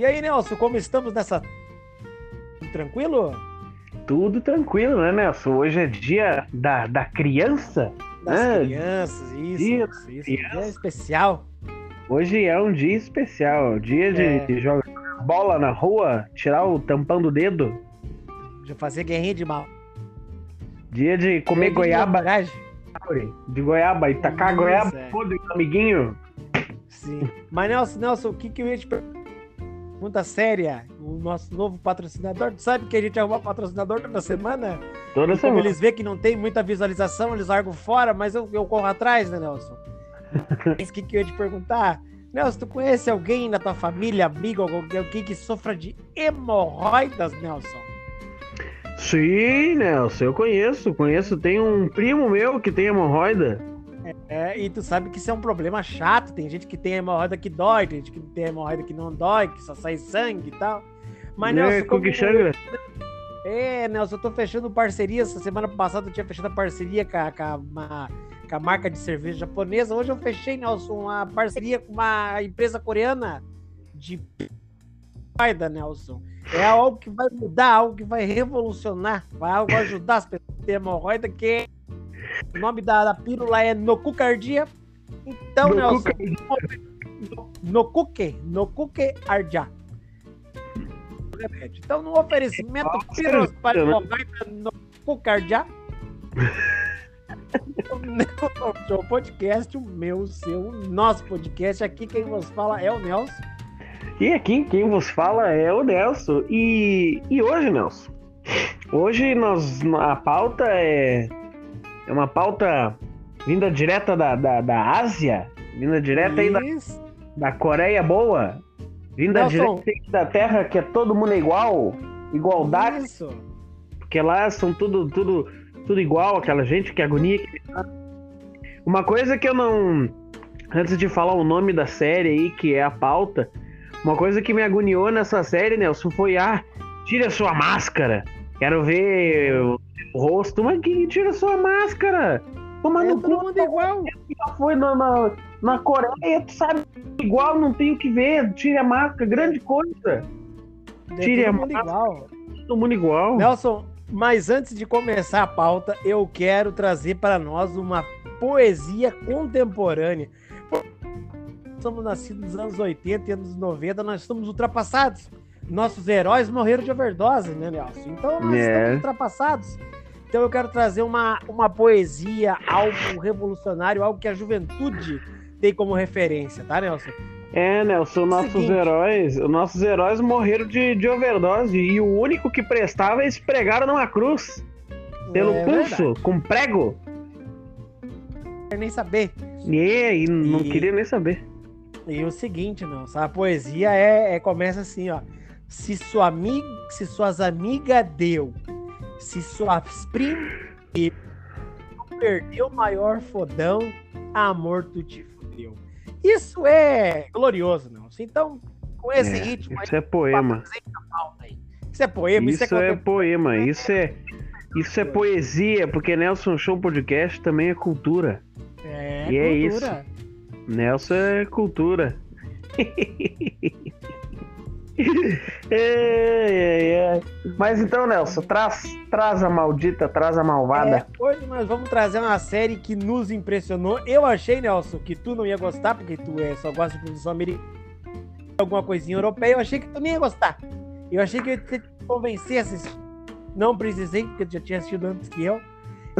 E aí, Nelson, como estamos nessa. Tranquilo? Tudo tranquilo, né, Nelson? Hoje é dia da, da criança. Das né? crianças, isso, Dia isso, isso. criança. Dia especial. Hoje é um dia especial. Dia de, É. de jogar bola na rua, tirar o tampão do dedo. De fazer guerrinha de mal. Dia de comer Dia de goiaba coragem. de goiaba e tacar Isso, goiaba é. podre no amiguinho. Sim. Mas, Nelson, Nelson, o que, que eu ia te perguntar? Pergunta séria. O nosso novo patrocinador. Tu sabe que a gente arruma patrocinador toda semana? Toda como semana. eles veem que não tem muita visualização, eles largam fora, mas eu, eu corro atrás, né, Nelson? O que, que eu ia te perguntar? Nelson, tu conhece alguém na tua família, amigo, alguém que sofra de hemorroidas, Nelson? Sim, Nelson, eu conheço. Conheço. Tem um primo meu que tem hemorroida. É, e tu sabe que isso é um problema chato. Tem gente que tem hemorroida que dói, tem gente que tem hemorroida que não dói, que só sai sangue e tal. Mas, né? Nelson, como... É, Nelson, eu tô fechando parceria. Essa semana passada eu tinha fechado a parceria com a, com a- com a marca de cerveja japonesa. Hoje eu fechei, Nelson, uma parceria com uma empresa coreana de Faida, Nelson. É algo que vai mudar, algo que vai revolucionar, vai algo ajudar as pessoas a ter hemorroida, que o nome da, da pílula é Nokucardia. Então, Nelson, no- Nokuke, Nokuke Ardia. Remédio. Então, no oferecimento pílulas para hemorroida Nokucardia. O podcast, o meu, o seu, o nosso podcast. Aqui quem vos fala é o Nelson. E aqui quem vos fala é o Nelson. E, e hoje, Nelson? Hoje nós, a pauta é, é uma pauta vinda direta da, da, da Ásia, vinda direta aí da, Isso. da Coreia Boa, vinda Nelson. direta da terra que é todo mundo igual, igualdade, Isso. porque lá são tudo, tudo, tudo igual, aquela gente que agonia. que- Uma coisa que eu não. Antes de falar o nome da série aí, que é a pauta, uma coisa que me agoniou nessa série, Nelson, foi: ah, tira sua máscara. Quero ver rosto, mas que tira sua máscara? Toma É no todo cu, mundo igual. já foi na, na, na Coreia, tu sabe, igual, não tem o que ver, tire a máscara, grande coisa. É Tire a máscara. igual. Todo mundo igual. Nelson, mas antes de começar a pauta, eu quero trazer para nós uma poesia contemporânea. Somos nascidos nos anos 80 e anos 90, nós estamos ultrapassados. Nossos heróis morreram de overdose, né, Nelson? Então nós É. estamos ultrapassados. Então eu quero trazer uma, uma poesia, algo revolucionário, algo que a juventude tem como referência, tá, Nelson? É, Nelson, nossos Seguinte. heróis, os nossos heróis morreram de, de overdose e o único que prestava eles pregaram numa cruz, pelo É pulso, verdade. com prego. Não quero nem saber. E, e não E- queria nem saber. E o seguinte, não, a poesia é, é- começa assim, ó. Se sua amiga, se suas amigas deu, se suas primas perdeu o maior fodão, amor tu te fudeu. Isso é glorioso, não. Então, com esse É, ritmo aí, Isso é poema. aí. Isso é poema, isso, Isso é, é poema, isso é, isso é poesia, porque Nelson Show Podcast também é cultura. É, e é cultura. Nelson é cultura. Ai, ai, ai. Mas então, Nelson, traz, traz a maldita, traz a malvada. É, hoje nós vamos trazer uma série que nos impressionou. Eu achei, Nelson, que tu não ia gostar, porque tu é, só gosta de produção americana, alguma coisinha europeia. Eu achei que tu nem ia gostar. Eu achei que eu ia te convencer a assistir. Não precisei, porque tu já tinha assistido antes que eu.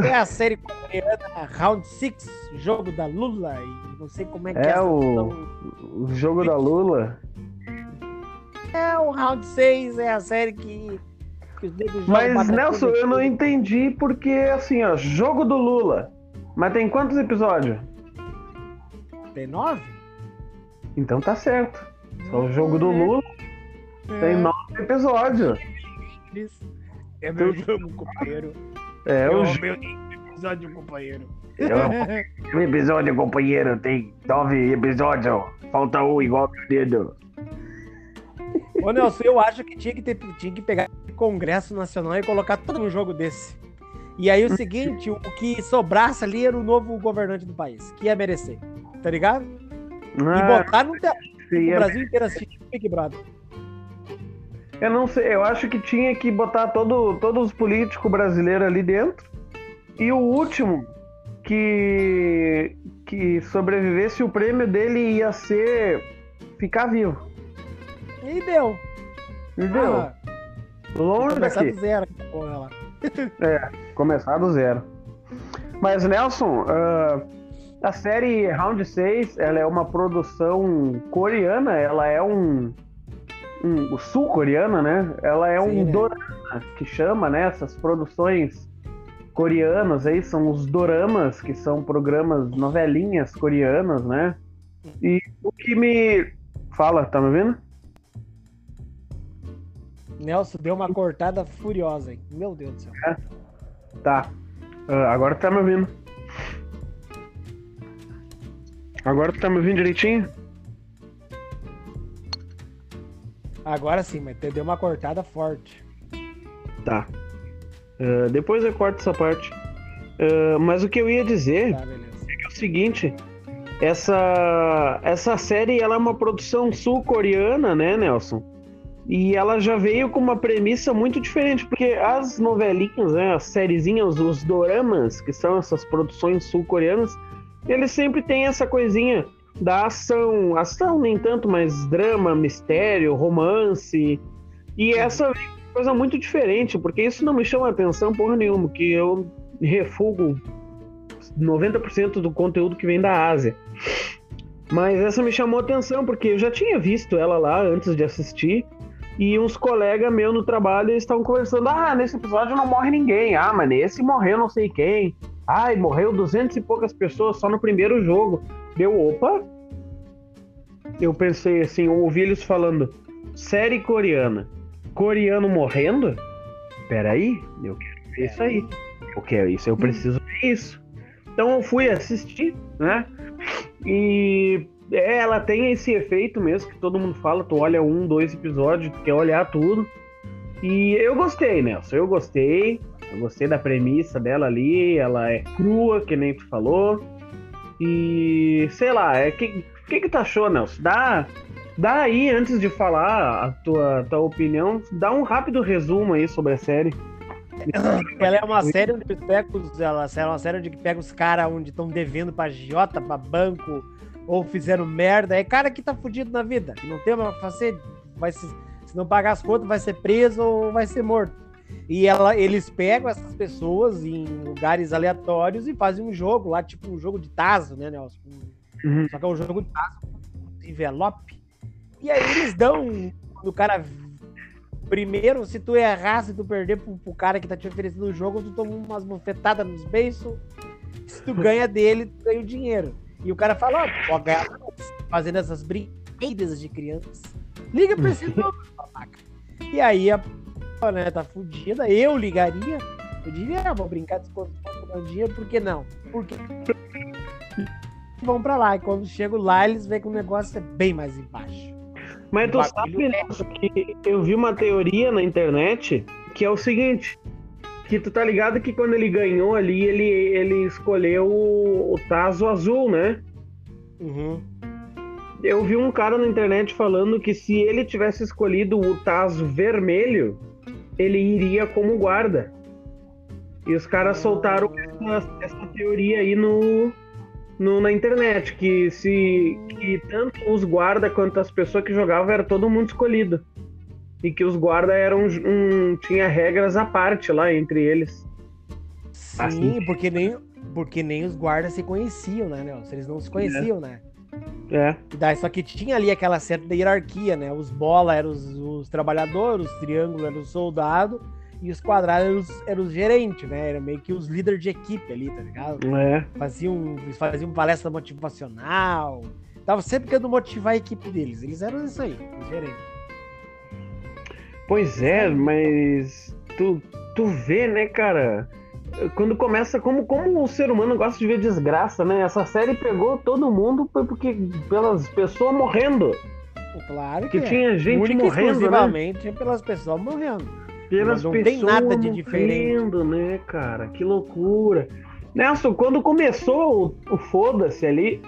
É a série coreana Round Six, jogo da Lula. E não sei como é que é, É o, o jogo da Lula. É o Round 6, é a série que, que os negros Mas, Nelson, eu não entendi porque, assim, ó, jogo do Lula. Mas tem quantos episódios? Tem nove? Então tá certo. Só o jogo do Lula tem nove episódios. É meu jogo, companheiro. É, É o jogo. meu episódio, companheiro. É um episódio, companheiro. Tem nove episódios. Falta um igual meu dedo. Ô, Nelson, eu acho que tinha que, ter, tinha que pegar o Congresso Nacional e colocar todo um jogo desse. E aí o seguinte, o que sobrasse ali era o novo governante do país, que ia merecer. Tá ligado? E Ah, botar no te- o ia- Brasil inteiro assistindo Big Brother. Eu não sei, eu acho que tinha que botar todo, todos os políticos brasileiros ali dentro. E o último que, que sobrevivesse, o prêmio dele ia ser ficar vivo. E deu. E deu. Ah, Longe começar daqui. do zero. Porra, lá. É, começar do zero. Mas, Nelson, ah, a série Round 6, ela é uma produção coreana, ela é um... um sul-coreana, né? Ela é Sim, um né? dorama, que chama, né? Essas produções coreanas aí, são os doramas, que são programas, novelinhas coreanas, né? E o que me... Fala, tá me ouvindo? Nelson deu uma cortada furiosa, hein? Meu Deus do céu. Tá. Ah, agora tá me ouvindo. Agora tá me ouvindo direitinho? Agora sim, mas deu uma cortada forte. Tá. Ah, depois eu corto essa parte. Ah, mas o que eu ia dizer Tá, beleza. é o seguinte. Essa, essa série ela é uma produção sul-coreana, né, Nelson? E ela já veio com uma premissa muito diferente, porque as novelinhas, né, as sériezinhas, os doramas, que são essas produções sul-coreanas, eles sempre têm essa coisinha da ação, ação nem tanto, mas drama, mistério, romance. E essa uma coisa muito diferente, porque isso não me chama atenção porra nenhuma, que eu refugo 90% do conteúdo que vem da Ásia. Mas essa me chamou atenção, porque eu já tinha visto ela lá antes de assistir. E uns colegas meus no trabalho estavam conversando: ah, nesse episódio não morre ninguém. Ah, mas nesse morreu não sei quem. Ai, morreu duzentos e poucas pessoas só no primeiro jogo. Deu, opa. Eu pensei assim, ouvi eles falando: série coreana. Coreano morrendo? Peraí, eu quero ver isso aí. Eu quero isso, eu preciso ver isso. Então eu fui assistir, né? E é, ela tem esse efeito mesmo que todo mundo fala, tu olha um, dois episódios, tu quer olhar tudo. E eu gostei, Nelson, eu gostei. Eu gostei da premissa dela ali, ela é crua, que nem tu falou. E sei lá, é que que que tu achou, Nelson? Dá dá aí antes de falar a tua tua opinião, dá um rápido resumo aí sobre a série. Ela é uma série onde pega os, ela é uma série onde pega os caras onde estão devendo pra Jota, pra banco, ou fizeram merda. É cara que tá fudido na vida, que não tem que fazer, vai se, se não pagar as contas, vai ser preso ou vai ser morto. E ela, eles pegam essas pessoas em lugares aleatórios e fazem um jogo lá, tipo um jogo de Tazo, né, Nelson? Uhum. Só que é um jogo de Tazo com envelope. E aí eles dão o cara. Primeiro, se tu errar, se tu perder pro, pro cara que tá te oferecendo o jogo, tu toma umas bufetadas nos beiços. Se tu ganha dele, tu ganha o dinheiro. E o cara fala, ó, ganhar mais fazendo essas brincadeiras de crianças. Liga pra esse número, babaca. E aí a né, tá fudida. Eu ligaria. Eu diria, ah, vou brincar de esconde um dinheiro, por que não? Porque vão pra lá. E quando chego lá, eles veem que o negócio é bem mais embaixo. Mas tu sabe, Nelson, que eu vi uma teoria na internet que é o seguinte. Que tu tá ligado que quando ele ganhou ali, ele, ele escolheu o, o Tazo azul, né? Uhum. Eu vi um cara na internet falando que se ele tivesse escolhido o Tazo vermelho, ele iria como guarda. E os caras soltaram essa, essa teoria aí no, no- na internet, que se que tanto os guarda quanto as pessoas que jogavam era todo mundo escolhido. E que os guarda eram um, tinha regras à parte lá entre eles. Sim, Assim. porque, nem, porque nem os guardas se conheciam, né, Nelson? Eles não se conheciam, né? É. E daí, só que tinha ali aquela certa hierarquia, né? Os bola eram os, os trabalhadores, os triângulos eram os soldados e os quadrados eram os, eram os gerentes, né? Era meio que os líderes de equipe ali, tá ligado? É. Faziam, eles faziam palestra motivacional. Tava sempre querendo motivar a equipe deles. Eles eram isso aí, os gerentes. Pois é, mas tu, tu vê, né, cara? Quando começa, como, como o ser humano gosta de ver desgraça, né? Essa série pegou todo mundo porque pelas pessoas morrendo. Claro que, Que é. tinha gente Única morrendo, né? exclusivamente pelas pessoas morrendo. Pelas Não pessoas tem nada de diferente. morrendo, né, cara? Que loucura. Nelson, quando começou o, o foda-se ali,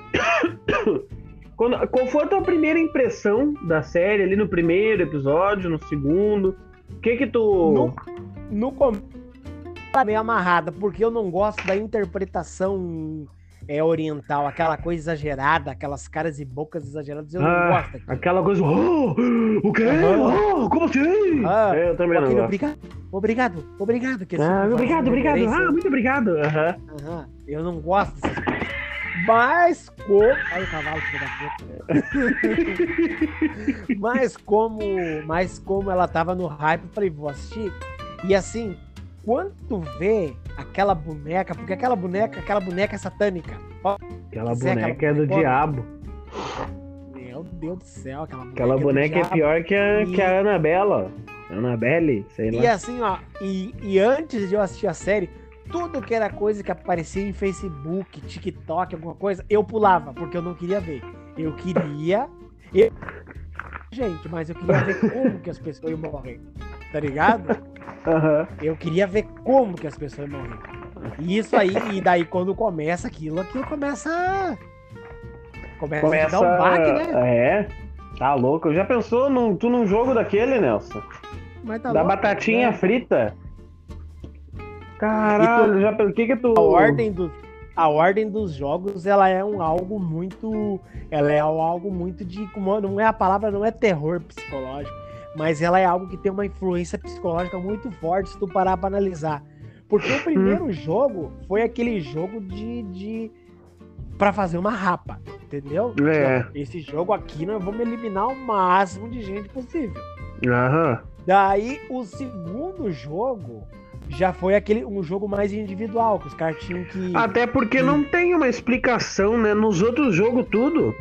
Quando, qual foi a tua primeira impressão da série ali no primeiro episódio, no segundo? O que que tu. No, no começo, tá meio amarrada, porque eu não gosto da interpretação é, oriental, aquela coisa exagerada, aquelas caras e bocas exageradas, eu não Ah, gosto. daquilo. aquela coisa. Oh, o quê? Aham. Oh, como assim? Ah, É, eu também não gosto. obrigado, obrigado, obrigado. Que Ah, obrigado, obrigado. Ah, muito obrigado. Aham. Aham, Eu não gosto dessas coisas. Mas como. Olha o cavalo, filho da puta. mas como. Mas como ela tava no hype, eu falei, vou assistir. E assim, quando tu vê aquela boneca, porque aquela boneca, aquela boneca é satânica. Ó, Aquela Zé, aquela boneca é do boneca- diabo. Meu Deus do céu, aquela boneca. Aquela do boneca é diabo. pior que a, E- que a Annabella. Annabelle, sei E lá. assim, ó, e, e antes de eu assistir a série, tudo que era coisa que aparecia em Facebook, TikTok, alguma coisa, eu pulava, porque eu não queria ver. Eu queria. eu- Gente, mas eu queria ver como que as pessoas iam morrer. Tá ligado? Aham. Eu queria ver como que as pessoas iam morrer. E isso aí, e daí quando começa aquilo, aquilo começa. Começa, Começa. a dar um baque, né? É. Tá louco. Já pensou num, tu num jogo daquele, Nelson? Mas tá da louco, batatinha né? frita? Caralho, já pensou. O que que tu. a ordem do a ordem dos jogos ela é um algo muito ela é um algo muito de como não é a palavra não é terror psicológico mas ela é algo que tem uma influência psicológica muito forte se tu parar para analisar porque o primeiro jogo foi aquele jogo de, de para fazer uma rapa entendeu É. esse jogo aqui nós vamos eliminar o máximo de gente possível Aham. Daí o segundo jogo já foi aquele um jogo mais individual, que os caras tinham que. Até porque não tem uma explicação, né? Nos outros jogos, tudo.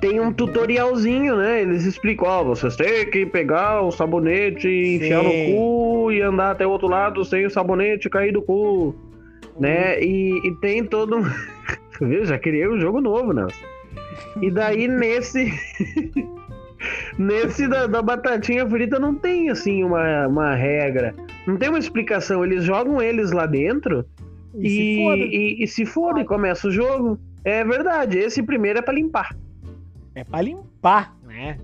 Tem um tutorialzinho, né? Eles explicam, ó, vocês têm que pegar o sabonete, enfiar no cu e andar até o outro lado sem o sabonete cair do cu, né? E, e tem todo um... Viu? Já criei um jogo novo, né? E daí nesse... nesse da, da batatinha frita não tem, assim, uma, uma regra. Não tem uma explicação. Eles jogam eles lá dentro E, se foda. e, e se for, e começa o jogo. É verdade, esse primeiro é pra limpar. É pra limpar, né?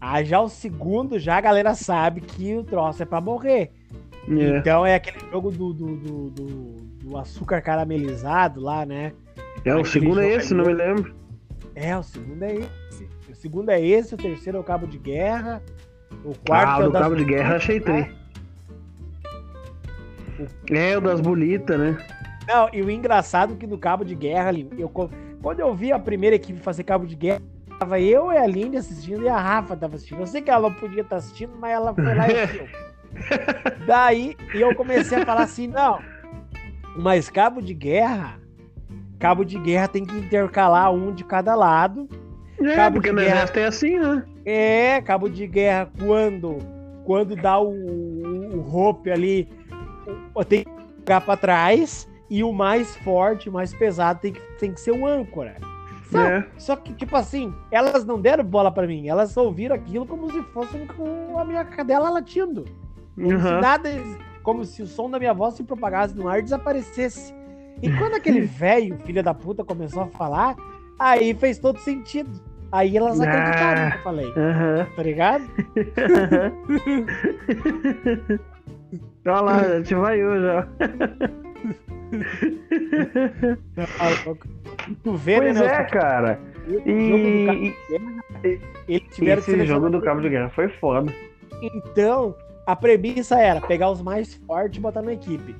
Aí já o segundo, já a galera sabe que o troço é pra morrer. É. Então é aquele jogo do, do, do, do- do açúcar caramelizado lá, né? É, o aquele segundo é esse, aí. não me lembro. É, o segundo é esse. Segundo é esse, o terceiro é o cabo de guerra. O quarto Ah, é o do das cabo de guerra achei tri. É, o das bolitas, né? Não, e o engraçado é que no cabo de guerra eu, quando eu vi a primeira equipe fazer cabo de guerra, tava eu e a Aline assistindo e a Rafa tava assistindo. Eu sei que ela não podia estar assistindo, mas ela foi lá e assistiu. Daí eu comecei a falar assim: não, mas cabo de guerra, cabo de guerra tem que intercalar um de cada lado. É, Cabo porque de guerra. é assim, né? É, cabo de guerra quando quando dá o, o, o rope ali, tem que ficar pra trás e o mais forte, o mais pesado tem que, tem que ser o âncora. Só, É. só que, tipo assim, elas não deram bola pra mim, elas ouviram aquilo como se fosse com a minha cadela latindo. Como se Uhum. nada, como se o som da minha voz se propagasse no ar e desaparecesse. E quando aquele velho, filho da puta, começou a falar, aí fez todo sentido. Aí elas acreditaram no que eu falei, Aham. tá ligado? Olha lá, já te vaiou já. Tu vê, Pois né, é, Nelson, cara. E, esse jogo do cabo de guerra foi foda. Então, a premissa era pegar os mais fortes e botar na equipe.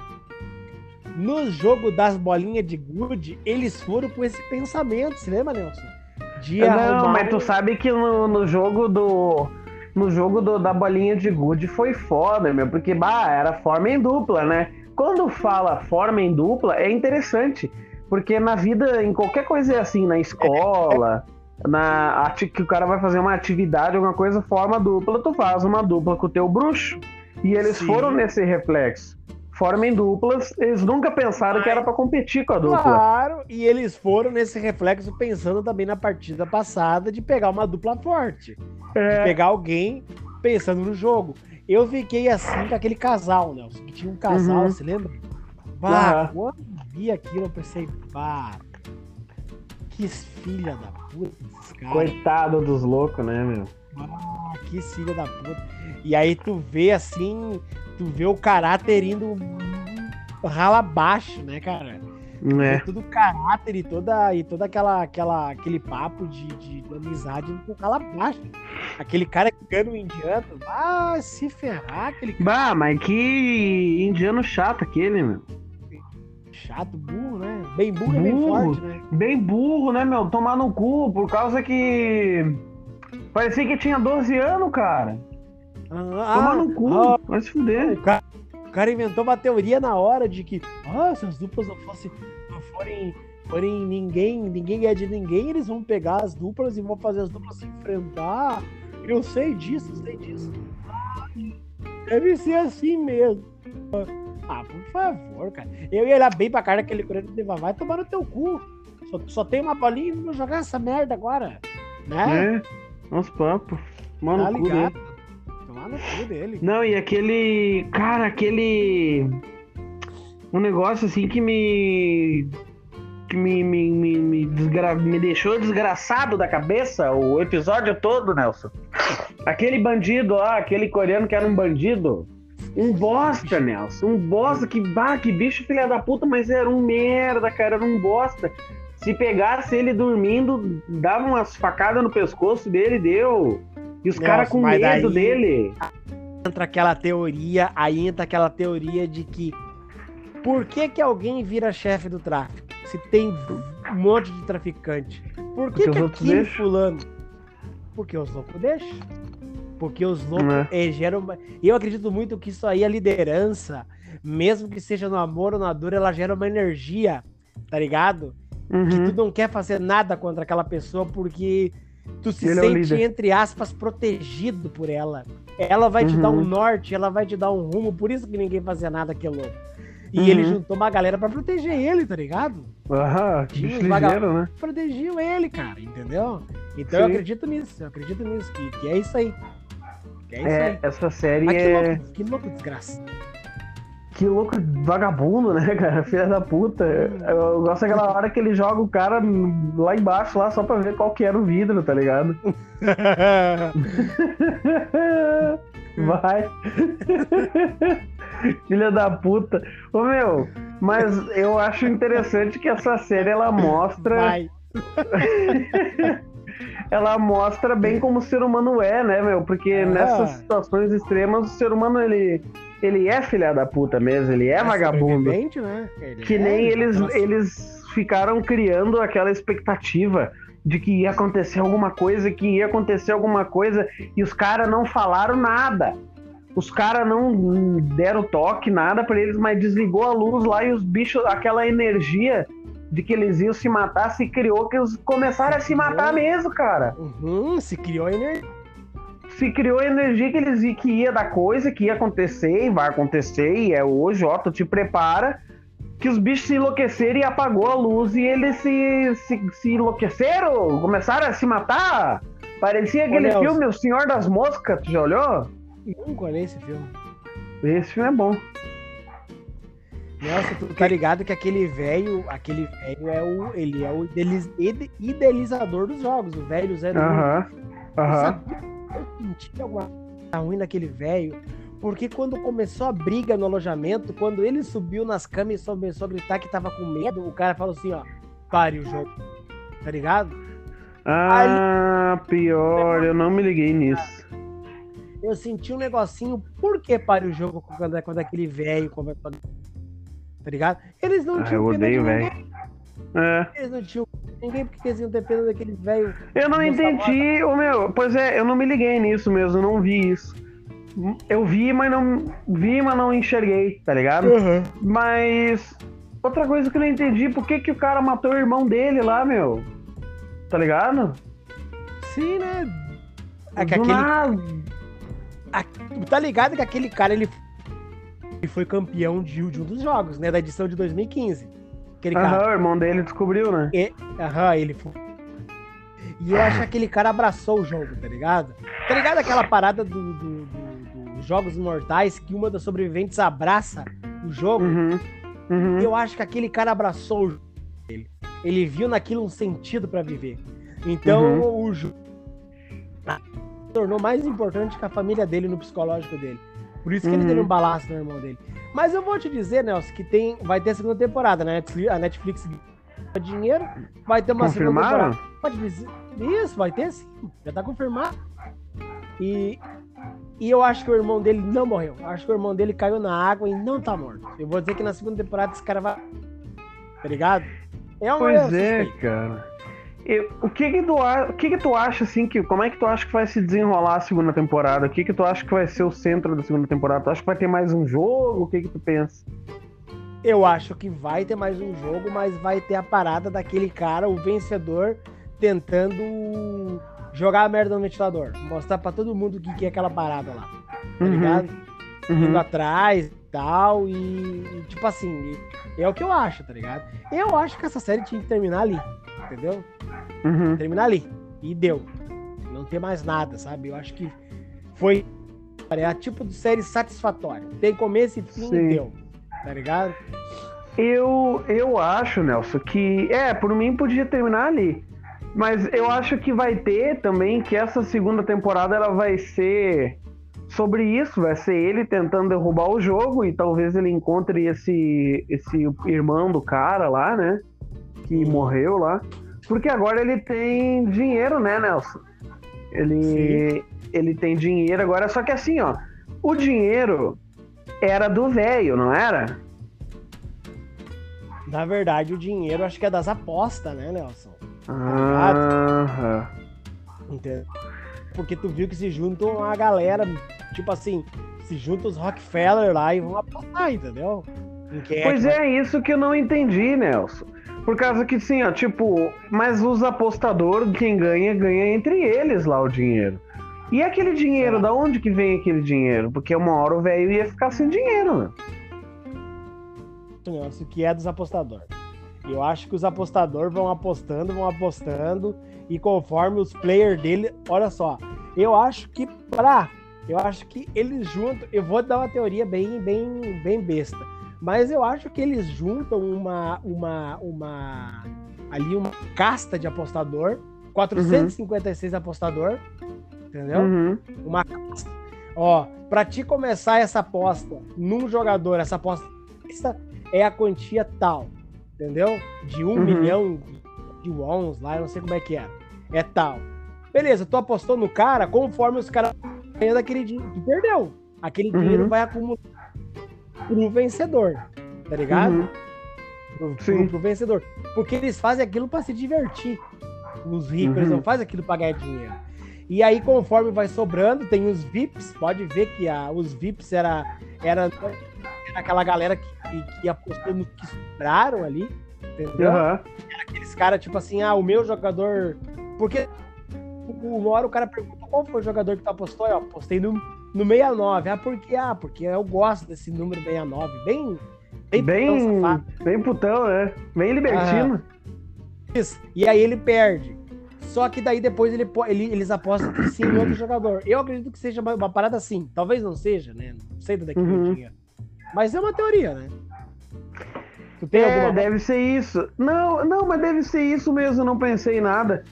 No jogo das bolinhas de gude, eles foram com esse pensamento, você lembra, Nelson? De Não, arrumar mas tu sabe que no, no jogo do. No jogo do- da bolinha de gude foi foda, meu, porque bah, era forma em dupla, né? Quando fala forma em dupla, é interessante. Porque na vida, em qualquer coisa assim, na escola, na que o cara vai fazer uma atividade, alguma coisa, forma dupla, tu faz uma dupla com o teu bruxo. E eles Sim. foram nesse reflexo. Forma em duplas, eles nunca pensaram que era pra competir com a dupla. Claro, e eles foram nesse reflexo pensando também na partida passada de pegar uma dupla forte. É. Pegar alguém pensando no jogo. Eu fiquei assim com aquele casal, Nelson, que tinha um casal, Uhum. você lembra? Bah, Aham. quando vi aquilo, eu pensei, bah, que filha da puta. Coitado dos loucos, né, meu? Ah, que filha da puta. E aí tu vê assim, tu vê o caráter indo rala abaixo, né, cara? É. Tudo caráter e toda, e toda aquela, aquela, aquele papo de, de, de amizade indo pro rala abaixo. Aquele cara ficando indiano, ah, se ferrar, aquele cara Bah, mas que indiano chato aquele, meu. chato, burro, né? Bem burro, e bem Burro. forte, né? Bem burro, né, meu? Tomar no cu, por causa que. Parecia que tinha 12 anos, cara. Ah, Tomar no cu, ah, vai se fuder. O cara, o cara inventou uma teoria na hora de que, ah, se as duplas não, fossem, não forem, forem ninguém, ninguém ganhar de ninguém, eles vão pegar as duplas e vão fazer as duplas se enfrentar. Eu sei disso, eu sei disso. Ah, Deve ser assim mesmo. Ah, por favor, cara. Eu ia olhar bem pra cara daquele coreano de vai tomar no teu cu. Só, só tem uma bolinha e vamos jogar essa merda agora. Né? É, uns papos. Mano, tá ligado? Tomar no cu dele. Não, e aquele. Cara, aquele. Um negócio assim que me. Que me, me, me, me, desgra- me deixou desgraçado da cabeça o episódio todo, Nelson. Aquele bandido lá, aquele coreano que era um bandido. Um bosta, Nelson. Um bosta. Que, bah, que bicho filha da puta, mas era um merda, cara. Era um bosta. Se pegasse ele dormindo, dava umas facadas no pescoço dele, deu. E os caras com medo daí- dele. entra aquela teoria, aí entra aquela teoria de que por que que alguém vira chefe do tráfico? Se tem um monte de traficante. Por que Porque que aquele fulano? Porque os loucos deixam. Porque os loucos É. eh, geram... Eu acredito muito que isso aí é liderança, mesmo que seja no amor ou na dor, ela gera uma energia, tá ligado? Que Uhum. tu não quer fazer nada contra aquela pessoa porque tu se Ele é sente, líder. entre aspas, protegido por ela. Ela vai te dar um Uhum. norte, ela vai te dar um rumo, por isso que ninguém fazia nada aquele louco. E Uhum. ele juntou uma galera pra proteger ele, tá ligado? Aham, que Tinha uns ligeiro, né? Protegiam ele, cara, entendeu? Então eu Sim. acredito nisso, eu acredito nisso, que, que é isso aí. Que é isso É, aí. essa série Mas que é. louco, que louco desgraça. Que louco vagabundo, né, cara? Filha da puta. Eu gosto daquela hora que ele joga o cara lá embaixo, lá, só pra ver qual que era o vidro, tá ligado? Vai. Filha da puta. Ô meu, mas eu acho interessante que essa série ela mostra. Vai. ela mostra bem como o ser humano é, né, meu? Porque Ah. nessas situações extremas o ser humano ele, ele é filha da puta mesmo, ele é, vagabundo. sobrevivente, Né? Ele Que é, nem ele eles, tá- eles ficaram criando aquela expectativa de que ia acontecer alguma coisa, que ia acontecer alguma coisa, e os caras não falaram nada. Os caras não deram toque, nada pra eles, mas desligou a luz lá e os bichos, aquela energia de que eles iam se matar, se criou que eles começaram a se matar mesmo, cara. Uhum, se criou energia. Se criou a energia que eles que ia dar coisa, que ia acontecer e vai acontecer, e é hoje, ó, tu te prepara. Que os bichos se enlouqueceram e apagou a luz e eles se, se, se enlouqueceram, começaram a se matar. Parecia aquele Nelson. filme O Senhor das Moscas, tu já olhou? Nunca olhei esse filme. Esse filme é bom. Nelson, tu tá ligado que aquele velho, aquele velho é o, ele é o idealiz- ide- idealizador dos jogos, o velho Zé do Aham. Aham. Sabia que Eu senti alguma coisa ruim naquele velho, porque quando começou a briga no alojamento, quando ele subiu nas camas e começou a gritar que tava com medo, o cara falou assim, ó, pare o jogo. Tá ligado? Ah, pior, eu não me liguei nisso. Eu senti um negocinho, por que pare o jogo quando, quando aquele velho começou a... Tá ligado? Eles não Ah, tinham eu odeio de velho. É. Eles não tinham ninguém porque eles iam ter pena daquele velho. Eu não entendi, o meu. Pois é, eu não me liguei nisso mesmo, eu não vi isso. Eu vi, mas não vi, mas não enxerguei, tá ligado? Mas outra coisa que eu não entendi, por que que o cara matou o irmão dele lá, meu? Tá ligado? Sim, né? É que Do aquele, nada. Tu tá ligado que aquele cara ele, ele foi campeão de, de um dos jogos, né? Da edição de 2015. Aquele cara. Aham, o irmão dele descobriu, né? Aham, ele foi. E eu acho que aquele cara abraçou o jogo, tá ligado? Tá ligado aquela parada do, do- do- dos Jogos Mortais que uma das sobreviventes abraça o jogo? Uhum. Uhum. Eu acho que aquele cara abraçou o jogo dele. Ele viu naquilo um sentido para viver. Então uhum. o jogo tornou mais importante que a família dele no psicológico dele. Por isso que uhum. ele teve um balaço no irmão dele. Mas eu vou te dizer, Nelson, que tem, vai ter a segunda temporada, né? A Netflix dinheiro, vai ter uma segunda temporada. Pode dizer. Isso, vai ter sim. Já tá confirmado. E, e eu acho que o irmão dele não morreu. Eu acho que o irmão dele caiu na água e não tá morto. Eu vou dizer que na segunda temporada esse cara vai. Tá ligado? É um Pois é, cara. Eu, o que que, tu, o que que tu acha, assim, que, como é que tu acha que vai se desenrolar a segunda temporada? O que que tu acha que vai ser o centro da segunda temporada? Tu acha que vai ter mais um jogo? O que que tu pensa? Eu acho que vai ter mais um jogo, mas vai ter a parada daquele cara, o vencedor, tentando jogar a merda no ventilador. Mostrar pra todo mundo o que, que é aquela parada lá. Tá uhum. ligado? Uhum. Indo atrás e tal. E, e, tipo assim, é o que eu acho, tá ligado? Eu acho que essa série tinha que terminar ali. Entendeu? Uhum. Terminar ali. E deu. Não tem mais nada, sabe? Eu acho que foi. É a tipo de série satisfatória. Tem começo e fim Sim. e deu. Tá ligado? Eu, eu acho, Nelson, que. É, por mim podia terminar ali. Mas eu acho que vai ter também que essa segunda temporada ela vai ser sobre isso, vai ser ele tentando derrubar o jogo e talvez ele encontre esse esse irmão do cara lá, né? Que morreu lá. Porque agora ele tem dinheiro, né, Nelson? Ele ele tem dinheiro agora, só que assim, ó, o dinheiro era do velho, não era? Na verdade, o dinheiro acho que é das apostas, né, Nelson? Ah, Entendeu? Porque tu viu que se juntam a galera, tipo assim, se juntam os Rockefeller lá e vão apostar, entendeu? pois é, isso que eu não entendi, Nelson. Por causa que, sim, ó, tipo, mas os apostadores, quem ganha, ganha entre eles lá o dinheiro. E aquele dinheiro, da onde que vem aquele dinheiro? Porque uma hora o velho ia ficar sem dinheiro, né? Isso que é dos apostadores. Eu acho que os apostadores vão apostando, vão apostando, e conforme os players dele, olha só, eu acho que pra. Eu acho que eles juntam. Eu vou dar uma teoria bem, bem, bem besta. Mas eu acho que eles juntam uma. uma, uma ali uma casta de apostador. 456 uhum. apostador. Entendeu? Uhum. Uma casta. Ó, pra te começar essa aposta num jogador, essa aposta é a quantia tal entendeu? De um uhum. milhão de wons lá, eu não sei como é que é. É tal. Beleza, tu apostou no cara, conforme os caras ganhando aquele dinheiro, tu perdeu. Aquele uhum. dinheiro vai acumular pro vencedor, tá ligado? Uhum. Pro, pro, pro, vencedor. Porque eles fazem aquilo para se divertir. Os ricos, eles não uhum. fazem aquilo pra ganhar dinheiro. E aí, conforme vai sobrando, tem os VIPs, pode ver que a, os VIPs era, era aquela galera que, que, que apostou no que sobraram ali, entendeu? Uhum. aqueles caras, tipo assim, ah, o meu jogador. Porque uma hora o cara pergunta qual foi o jogador que tu apostou? Eu apostei no, no 69. Ah, por quê? Ah, porque eu gosto desse número 69. Bem. Bem, bem putão, bem putão né? Bem libertino. Ah, isso. E aí ele perde. Só que daí depois ele, ele, eles apostam que sim em outro jogador. Eu acredito que seja uma, uma parada assim. Talvez não seja, né? Não sei do que uhum. dinheiro. Mas é uma teoria, né? Tu tem é, alguma... deve ser isso. Não, não, mas deve ser isso mesmo, não pensei em nada.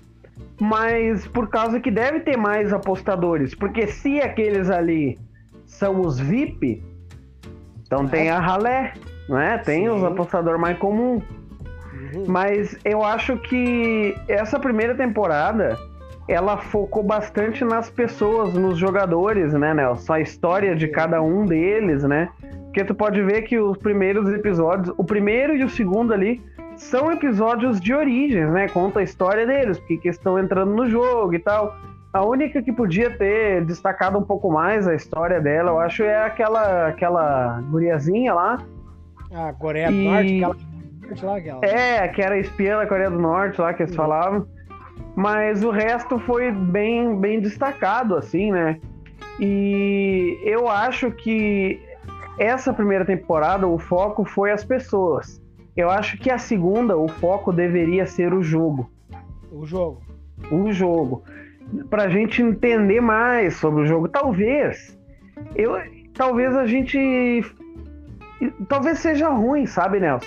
Mas por causa que deve ter mais apostadores. Porque se aqueles ali são os VIP, então é. tem a ralé, não é? Tem Sim. os apostadores mais comuns. Uhum. Mas eu acho que essa primeira temporada ela focou bastante nas pessoas, nos jogadores, né, Nelson? A história de cada um deles, né? Porque tu pode ver que os primeiros episódios, o primeiro e o segundo ali, são episódios de origens, né? Conta a história deles, porque que estão entrando no jogo e tal. A única que podia ter destacado um pouco mais a história dela, eu acho, é aquela, aquela guriazinha lá. A Coreia do Norte, aquela. É, que era espiã da Coreia do Norte lá que eles uhum. falavam. Mas o resto foi bem, bem destacado, assim, né? E eu acho que essa primeira temporada, o foco foi as pessoas. Eu acho que a segunda, o foco deveria ser o jogo. O jogo. O jogo. Pra gente entender mais sobre o jogo. Talvez. Eu, talvez a gente. Talvez seja ruim, sabe, Nelson?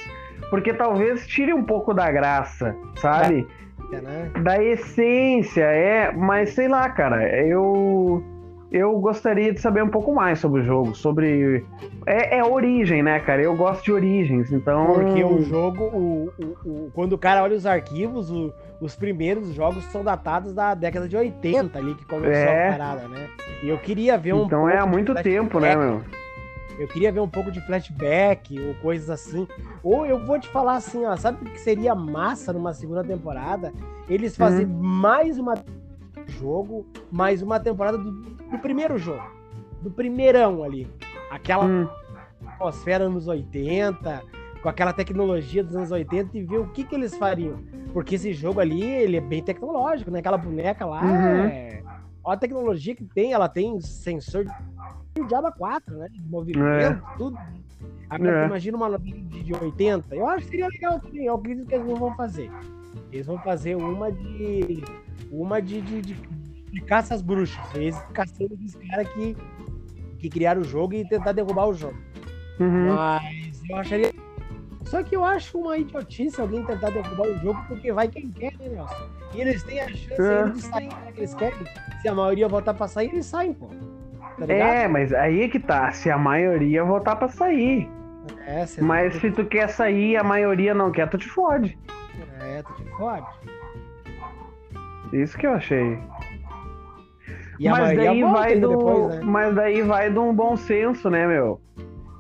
porque talvez tire um pouco da graça, sabe? É, né? Da essência, é, mas sei lá, cara, eu eu gostaria de saber um pouco mais sobre o jogo, sobre é, é origem, né, cara? Eu gosto de origens, então Porque o jogo, o, o- o- quando o cara olha os arquivos, os primeiros jogos são datados da década de 80 ali que começou É. a parada, né? E eu queria ver um então é há muito tempo, né, meu? Eu queria ver um pouco de flashback ou coisas assim. Ou eu vou te falar assim, ó, sabe o que seria massa numa segunda temporada? Eles fazerem Uhum. mais uma jogo, mais uma temporada do, do primeiro jogo, do primeirão ali. Aquela Hum, atmosfera anos 80, com aquela tecnologia dos anos 80 e ver o que, que eles fariam. Porque esse jogo ali, ele é bem tecnológico, né? Aquela boneca lá, Uhum. é... olha a tecnologia que tem, ela tem sensor de Diaba 4, né? De movimento, É. tudo. Agora, É. imagina uma de 80, eu acho que seria legal também, eu acredito que eles não vão fazer. Eles vão fazer uma de... uma de, de, de, de caça às bruxas. Eles caçando esses caras que, que criaram o jogo e tentar derrubar o jogo. uhum. Mas eu acharia. Só que eu acho uma idiotice alguém tentar derrubar o jogo, porque vai quem quer, né, Nelson? E eles têm a chance É. de sair hora que eles querem. Se a maioria votar pra sair, eles saem, pô. Tá? É, mas aí é que tá. Se a maioria votar pra sair. É, Mas se tu quer sair e a maioria não quer, tu te fode. É, tu te fode. Isso que eu achei. E mas daí vai do. depois, né? Mas daí vai de um bom senso, né, meu?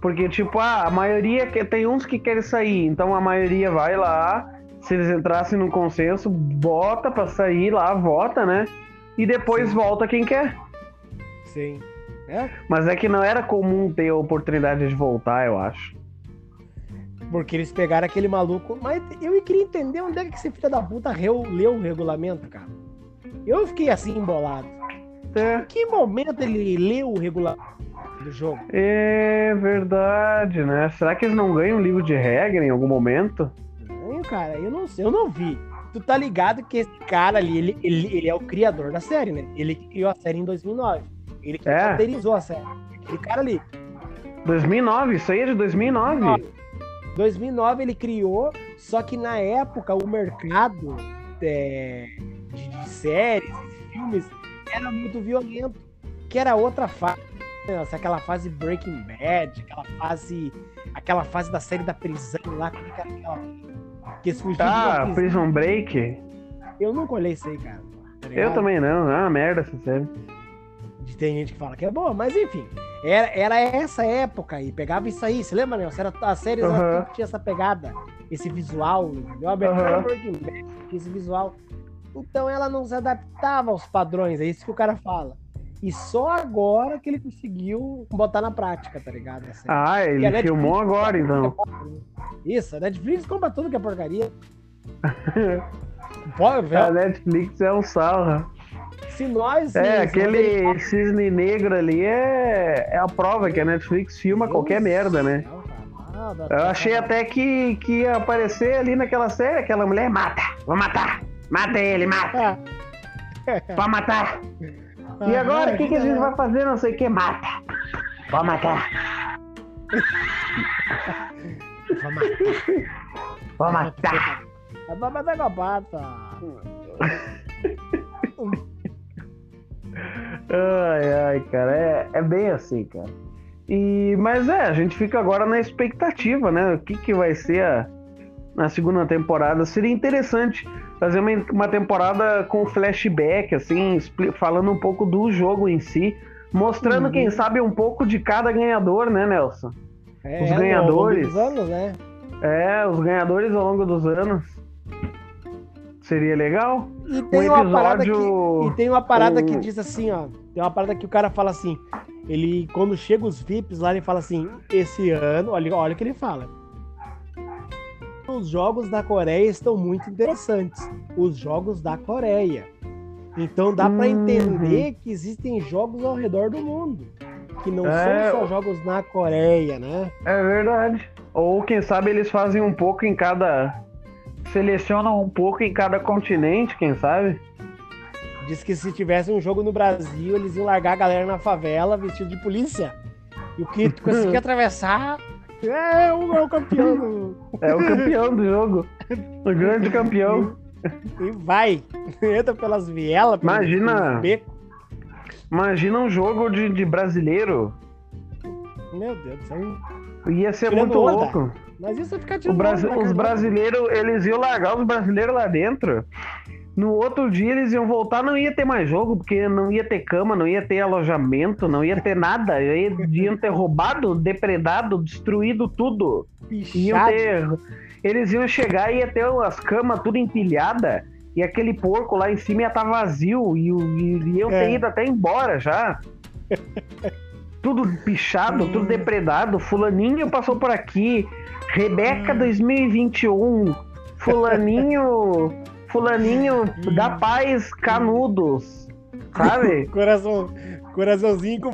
Porque, tipo, ah, a maioria que tem uns que querem sair, então a maioria vai lá. Se eles entrassem no consenso, bota pra sair lá, vota, né? E depois Sim. volta quem quer. Sim. É, Mas é que não era comum ter a oportunidade de voltar, eu acho. porque eles pegaram aquele maluco. Mas eu queria entender onde é que esse filho da puta leu o regulamento, cara. Eu fiquei assim embolado. É, Em que momento ele leu o regulamento do jogo? é verdade, né? Será que eles não ganham um livro de regra em algum momento? Não, cara, eu não sei, eu não vi. Tu tá ligado que esse cara ali, ele, ele, ele é o criador da série, né? Ele criou a série em 2009. Ele que É. roteirizou a série. Aquele cara ali. 2009? Isso aí é de 2009? 2009 ele criou, só que na época o mercado é, séries, filmes, era muito violento. Que era outra fase. né? Nossa, aquela fase Breaking Bad, aquela fase. Aquela fase da série da prisão lá, como é que era aquela. Que uma Tá. Prison Break? Eu nunca olhei isso aí, cara. tá Eu também não, é uma merda essa série. Tem gente que fala que é boa, mas enfim. Era, era essa época aí, pegava isso aí. Você lembra, Nelson? Era, as séries tudo tinha essa pegada, esse visual, entendeu? A Aham. Breaking Bad esse visual. Então ela não se adaptava aos padrões, é isso que o cara fala. E só agora que ele conseguiu botar na prática, tá ligado? A série. Ah, ele Netflix filmou agora, então. Isso, a Netflix compra tudo que é porcaria. Pode, A Netflix é um salra. se nós. É, aquele cisne negro ali é, é a prova que a Netflix filma qualquer Deus merda, do né? Nada, Eu achei até que, que ia aparecer ali naquela série, aquela mulher, mata, vou matar, mata ele, mata, pode matar. E agora, o que, que a gente vai fazer? Não sei o que, mata, pode matar, pode matar. Vai matar com a pata. Ai, ai, cara, é, é bem assim, cara. E, mas é, a gente fica agora na expectativa, né? O que, que vai ser a, na segunda temporada. Seria interessante fazer uma, uma temporada com flashback, assim, falando um pouco do jogo em si, mostrando, Uhum. quem sabe, um pouco de cada ganhador, né, Nelson? É, Os ao longo ganhadores. dos anos, né? É, os ganhadores ao longo dos anos. Seria legal? E tem uma parada que, episódio- e tem uma parada que o- diz assim, ó. Tem uma parada que o cara fala assim. Ele, quando chega os VIPs lá, ele fala assim: esse ano, olha, olha o que ele fala. Os jogos da Coreia estão muito interessantes. Os jogos da Coreia. Então dá pra Uhum. entender que existem jogos ao redor do mundo. Que não É, são só jogos na Coreia, né? É verdade. Ou quem sabe eles fazem um pouco em cada. Selecionam um pouco em cada continente, quem sabe? Diz que se tivesse um jogo no Brasil, eles iam largar a galera na favela vestido de polícia. E o que tu conseguia atravessar, É, o, é o campeão. do- É o campeão do jogo. O grande campeão. E vai. Entra pelas vielas. pelos- Imagina. becos. Imagina um jogo de, de brasileiro. Meu Deus do céu. Ia ser Tirando muito onda. louco. Mas isso é ficar tirando Brasi- os brasileiros, eles iam largar os brasileiros lá dentro. No outro dia eles iam voltar, não ia ter mais jogo, porque não ia ter cama, não ia ter alojamento, não ia ter nada. Iam ter roubado, depredado, destruído tudo. Iam Pichado. ter. Eles iam chegar e ia ter as camas tudo empilhada. E aquele porco lá em cima ia estar vazio. E, e iam ter É. ido até embora já. tudo pichado, tudo depredado. Fulaninho passou por aqui. Rebeca 2021. Fulaninho. Fulaninho da paz canudos. Sabe? Coração, coraçãozinho com.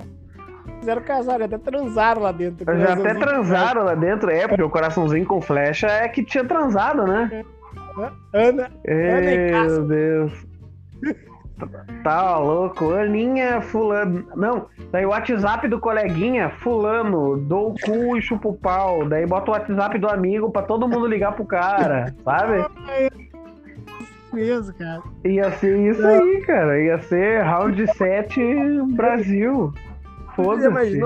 Fizeram casar, até transaram lá dentro. Já até transaram lá dentro, é, porque o coraçãozinho com flecha é que tinha transado, né? com- Ana, Ana e Cássio. Meu Deus. Tá louco. Aninha, fulano. Não, daí o WhatsApp do coleguinha, fulano, dou o cu e chupo o pau. Daí bota o WhatsApp do amigo pra todo mundo ligar pro cara, sabe? Mesmo, cara. Ia ser isso aí, cara. Ia ser round 7 Brasil. Foda-se.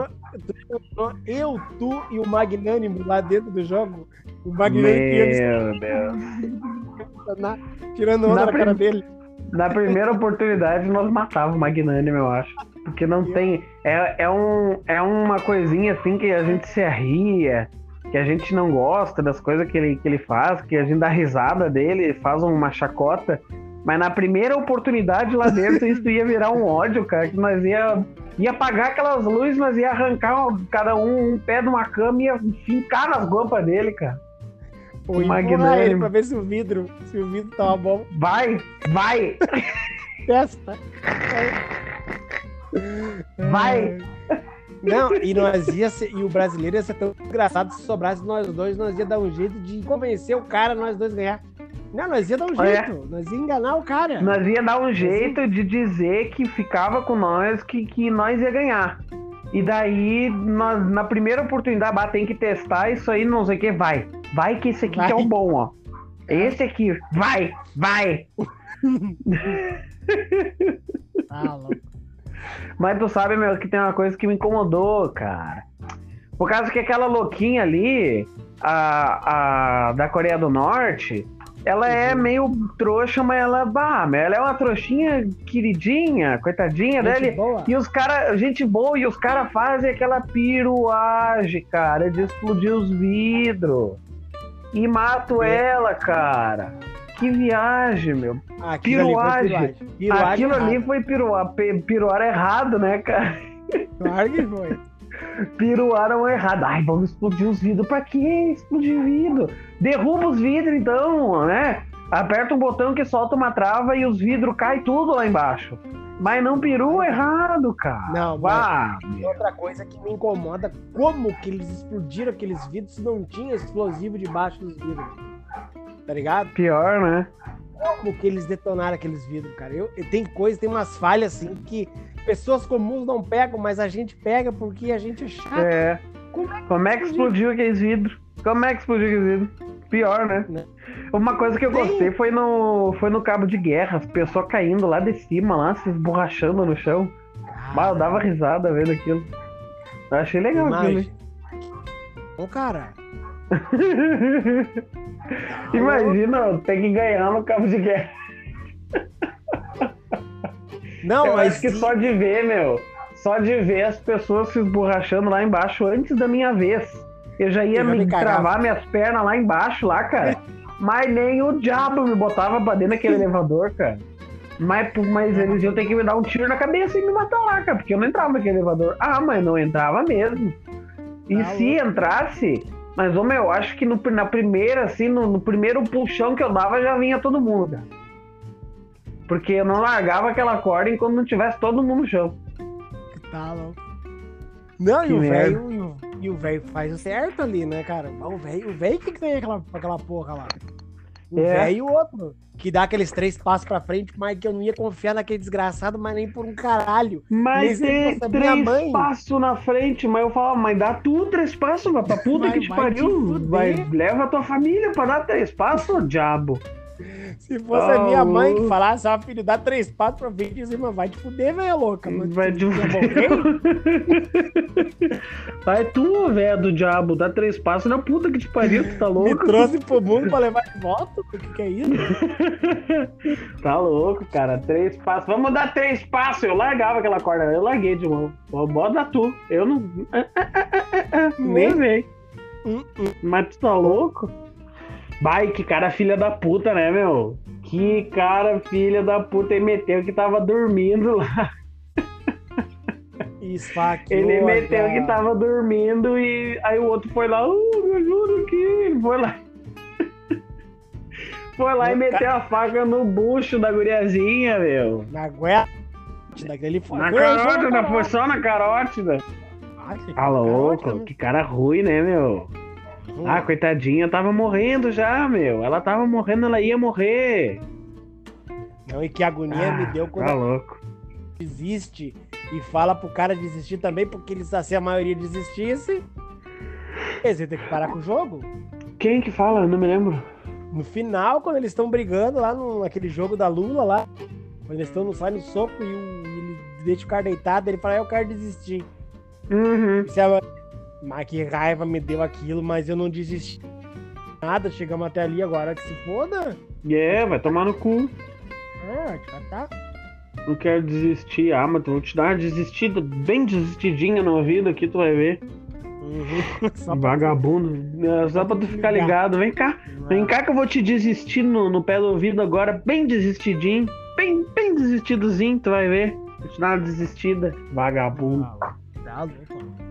Eu, tu e o Magnânimo lá dentro do jogo? O Magnânimo Meu Deus. na- tirando onda Na na, cara dele. Na primeira oportunidade, nós matávamos o Magnânimo, eu acho. Porque não tem. É, é, um, é uma coisinha assim que a gente se arria, que a gente não gosta das coisas que ele, que ele faz, que a gente dá risada dele, faz uma chacota. Mas na primeira oportunidade lá dentro, isso ia virar um ódio, cara, que nós ia, ia apagar aquelas luzes, nós ia arrancar cada um um pé de uma cama e ia fincar nas guampas dele, cara. Magnânimo. ele pra ver se o vidro, se o vidro tava bom. Vai, vai! Testa. Vai. Não, e nós ia ser, e o brasileiro ia ser tão engraçado se sobrasse nós dois, nós ia dar um jeito de convencer o cara, nós dois ganhar. Não, nós ia dar um É. jeito, nós ia enganar o cara. Nós ia dar um jeito de dizer que ficava com nós, que, que nós ia ganhar. E daí, nós, na primeira oportunidade, bah, tem que testar isso aí, não sei o que, vai. Vai que esse aqui que é o Vai. bom, ó. Esse aqui, vai, vai. Ah, louco. Mas tu sabe, meu, que tem uma coisa que me incomodou, cara. Por causa que aquela louquinha ali, a, a da Coreia do Norte, ela é meio trouxa, mas ela, bah, ela é uma trouxinha queridinha, coitadinha Gente dele. boa. E os caras, gente boa, e os caras fazem aquela piruagem, cara, de explodir os vidros. E mato É. ela, cara. Que viagem, meu. Aquilo ali foi Piruagem. piruagem. Piruagem Aquilo ali errada. foi piruar, piruar errado, né, cara? Claro que foi. Piruaram errado. Ai, vamos explodir os vidros. Pra quê explodir vidro? Derruba os vidros, então, né? Aperta um botão que solta uma trava e os vidros caem tudo lá embaixo. Mas não perua errado, cara. Não, Vá. E outra coisa que me incomoda, como que eles explodiram aqueles vidros se não tinha explosivo debaixo dos vidros? Tá ligado? Pior, né? Como que eles detonaram aqueles vidros, cara? Eu, eu- tem coisa, tem umas falhas assim que pessoas comuns não pegam, mas a gente pega porque a gente é chato. É. Como é que Como é que explodiu aqueles vidros? Como é que explodiu aqueles vidros? Pior, né? Né? Uma coisa que eu gostei foi no, foi no cabo de guerra, as pessoas caindo lá de cima, lá, se esborrachando no chão. Bah, eu dava risada vendo aquilo. Eu achei legal aquilo. Imagem. Ô, cara. Imagina, tem que ganhar no cabo de guerra. Não, eu mas acho que só de ver, meu, só de ver as pessoas se esborrachando lá embaixo antes da minha vez. Eu já ia Eu me me travar minhas pernas lá embaixo, lá, cara. Mas nem o diabo me botava pra dentro daquele elevador, cara. Mas, mas eles iam ter que me dar um tiro na cabeça e me matar lá, cara, porque eu não entrava naquele elevador. Ah, mas não entrava mesmo. E Tá se entrasse, mas, ô, meu, acho que no- na primeira, assim, no, no primeiro puxão que eu dava, já vinha todo mundo, cara. Porque eu não largava aquela corda enquanto não tivesse todo mundo no chão. Tá louco. Não, Que e o velho e o- velho faz o certo ali, né, cara? O velho, o velho que tem aquela, aquela porra lá. O É. velho e o outro. que dá aqueles três passos pra frente, mas que eu não ia confiar naquele desgraçado, mas nem por um caralho. Mas minha três passos na frente, mas eu falava, mas dá tu três passos, vai pra puta que te vai te pariu. fuder. Vai, leva a tua família pra dar três passos, diabo. Se fosse a minha Ah, mãe que falasse, ó, filho, dá três passos pra frente mas vai te fuder, velho louca. Vai quer morrer? Vai tu, velho do diabo, dá três passos na puta que te pariu, tu tá Me louco? trouxe pro mundo pra levar de volta? O que, que é isso? tá louco, cara. Três passos. Vamos dar três passos. Eu largava aquela corda. Eu larguei de mão. Bota tu. Eu não. Ah, ah, ah, ah, ah, Nem hum. Mas tu tá louco? Vai, que cara filha da puta, né, meu? Que cara filha da puta. Ele meteu que tava dormindo lá. Esfaqueou. Ele meteu cara. que tava dormindo e aí o outro foi lá, uh, me ajuda aqui. Ele foi lá. Foi lá e meteu a faca no bucho da guriazinha, meu. Na foi. Na carótida, foi, foi só na carótida. Ai, que Tá louco, carótida, que cara ruim, né, meu? Né? Ah, coitadinha, tava morrendo já, meu. Ela tava morrendo, ela ia morrer. Não, e que agonia me deu quando Tá louco. desiste e fala pro cara desistir também, porque ele se a maioria desistisse, eles iam ter que parar com o jogo. Quem que fala? Eu não me lembro. No final, quando eles estão brigando lá no, naquele jogo da Lula lá, quando eles estão no sai no soco e, o, ele deixa o cara deitado, ele fala, "Ah, eu quero desistir. Uhum. Isso é- Mas que raiva me deu aquilo, mas eu não desisti. Nada, chegamos até ali agora que se foda. É, vai tomar no cu. Ah, já tá. Não quero desistir. Ah, mas vou te dar uma desistida, bem desistidinha no ouvido aqui, tu vai ver. Uhum. Vagabundo. É, Só pra tu ficar ligado. Vem cá. Vem cá que eu vou te desistir no, no pé do ouvido agora, bem desistidinho. Bem, bem desistidozinho, tu vai ver. Vou te dar uma desistida. Vagabundo. Tá louco.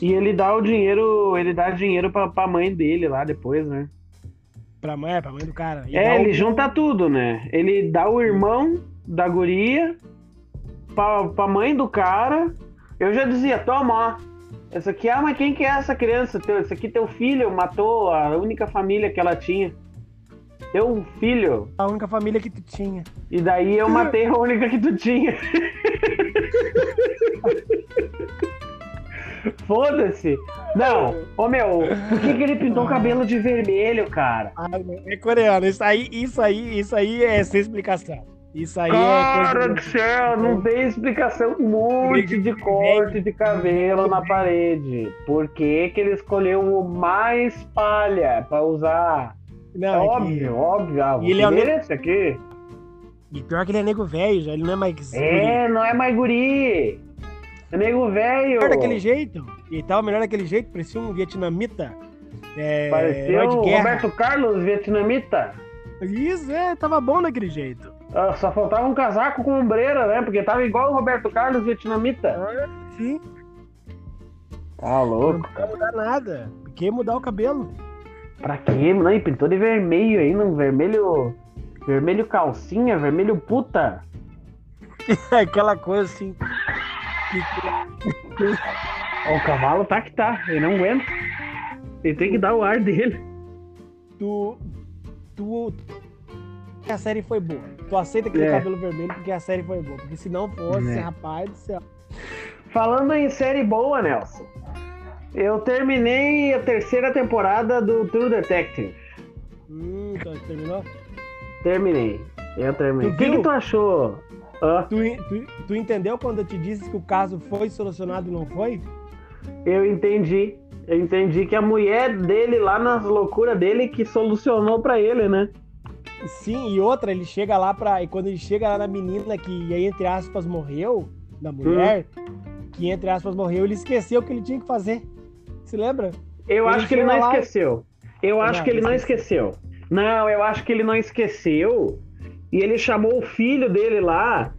E ele dá o dinheiro, ele dá dinheiro pra, pra mãe dele lá depois, né? Pra mãe, pra mãe do cara. E É, ele o- junta tudo, né? Ele dá o irmão da guria pra, pra mãe do cara. Eu já dizia, toma. Essa aqui, ah, mas quem que é essa criança? Teu, esse aqui teu filho matou a única família que ela tinha. Teu filho. A única família que tu tinha. E daí eu matei a única que tu tinha. Foda-se. Não, ô meu, por que, que ele pintou o cabelo de vermelho, cara? Ah, é coreano. Isso aí, isso aí, isso aí é sem explicação. Isso aí é Cara coisa. do céu, não tem explicação. Um monte de corte de cabelo na parede. Por que, que ele escolheu o mais palha pra usar? É Não, é que- óbvio, óbvio. Ah, E ele é o esse aqui. E pior que ele é nego velho, já. Ele não é mais. É, não é mais guri. Nego velho. Melhor daquele jeito. E tava melhor daquele jeito, parecia um vietnamita. É, de o. Roberto Carlos, vietnamita. Isso, é, tava bom daquele jeito. Ah, Só faltava um casaco com ombreira, né? Porque tava igual o Roberto Carlos, vietnamita. Sim, Tá não louco. vai mudar nada. Porque mudar o cabelo. Pra quê? Não, e pintou de vermelho ainda, um vermelho. Vermelho calcinha, vermelho puta. Aquela coisa assim. O cavalo tá que tá, ele não aguenta. Ele tem que dar o ar dele. Tu. Tu. A série foi boa. Tu aceita aquele É. cabelo vermelho porque a série foi boa. Porque se não fosse, É. rapaz do céu. Falando em série boa, Nelson. Eu terminei a terceira temporada do True Detective. Hum, então, terminou? Terminei. Eu terminei. O que, que tu achou? Tu, tu, tu entendeu quando eu te disse que o caso foi solucionado e não foi? Eu entendi. Eu entendi que a mulher dele lá nas loucuras dele que solucionou pra ele, né? Sim, e outra, ele chega lá pra. E quando ele chega lá na menina que, aí, entre aspas, morreu, da mulher, que, entre aspas, morreu, ele esqueceu o que ele tinha que fazer. Se lembra? Eu Ele acho que ele não lá- esqueceu. Eu acho Não, que ele não esqueceu. Não, eu acho que ele não esqueceu. E ele chamou o filho dele lá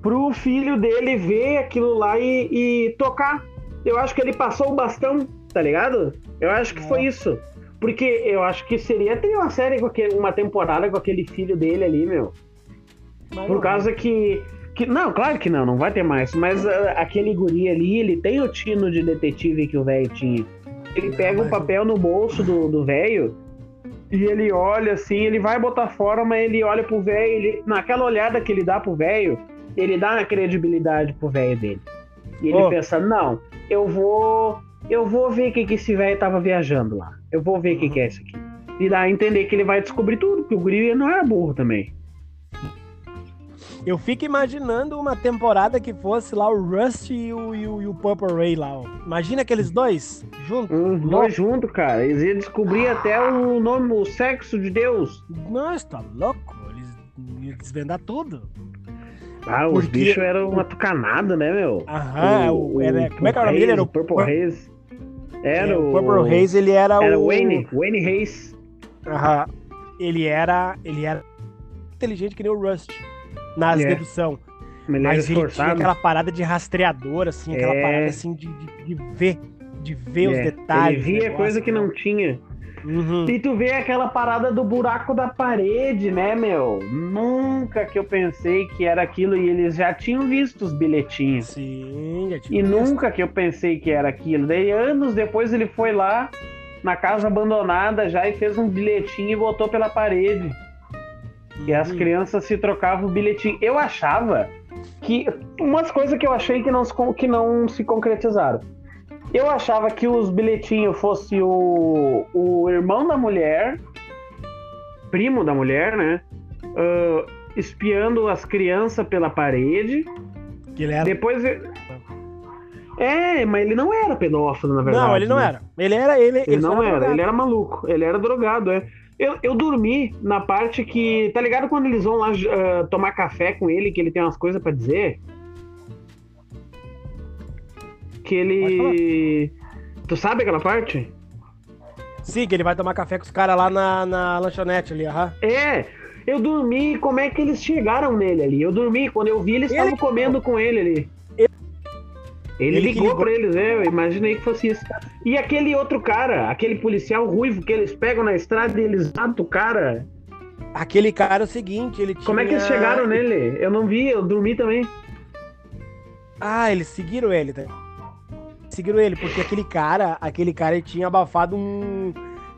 pro filho dele ver aquilo lá e, e tocar. Eu acho que ele passou o bastão, tá ligado? Eu acho que É. foi isso. Porque eu acho que seria ter uma série com aquele, uma temporada com aquele filho dele ali, meu. Mas Por causa que, que. Não, claro que não, não vai ter mais. Mas ah, aquele guri ali, ele tem o tino de detetive que o velho tinha. Ele pega o mas- papel no bolso do do velho E ele olha assim, ele vai botar fora, mas ele olha pro velho, naquela olhada que ele dá pro velho, ele dá uma credibilidade pro velho dele. E ele Ô. pensa, não, eu vou. Eu vou ver o que, que esse velho tava viajando lá. Eu vou ver o que, que é isso aqui. E dá a entender que ele vai descobrir tudo, porque o guri não era burro também. Eu fico imaginando uma temporada que fosse lá o Rust e o, e o, e o Purple Ray lá. ó. Imagina aqueles dois juntos. Os dois juntos, cara. Eles iam descobrir até o nome, o sexo de Deus. Nossa, tá louco? Eles iam desvendar tudo. Ah, os Porque- bichos eram uma tucanada, né, meu? Aham, o- era- como é que era o nome dele? Era o Purple Pur- Haze. Era É, o... o Purple Haze, ele era, Era o... o Wayne, Wayne Hayes. Aham. Ele era... Ele era inteligente que nem o Rust. Nas É. dedução. Mas ele tinha aquela parada de rastreador, assim, aquela É. parada assim de, de, de ver. De ver os É, detalhes. Ele via coisa que não tinha. Uhum. E tu vê aquela parada do buraco da parede, né, meu? Nunca que eu pensei que era aquilo e eles já tinham visto os bilhetinhos. Sim, já tinha E visto. nunca que eu pensei que era aquilo. Daí, anos depois, ele foi lá na casa abandonada já e fez um bilhetinho e botou pela parede. E as Uhum. crianças se trocavam o bilhetinho. Eu achava que. Umas coisas que eu achei que não que não se concretizaram. Eu achava que os bilhetinhos fosse o, o irmão da mulher, primo da mulher, né? ah, espiando as crianças pela parede. Que ele era... Depois. É, mas ele não era pedófilo, na verdade. Não, ele não né? era. Ele era. Ele, Ele só não era, drogado. ele era maluco, ele era drogado, é. Eu, eu dormi na parte que. Tá ligado quando eles vão lá ah, tomar café com ele, que ele tem umas coisas pra dizer? Que ele. Tu sabe aquela parte? Sim, que ele vai tomar café com os caras lá na, na lanchonete ali, aham. É! Eu dormi, como é que eles chegaram nele ali? Eu dormi, quando eu vi, eles Ele estavam comendo com ele ali. Ele, Ele ligou, ligou. pra eles, é, eu imaginei que fosse isso. E aquele outro cara, aquele policial ruivo que eles pegam na estrada e eles matam o cara. Aquele cara é o seguinte, ele tinha... Como é que eles chegaram nele? Eu não vi, eu dormi também. Ah, eles seguiram ele, tá? Seguiram ele, porque aquele cara, aquele cara tinha abafado um.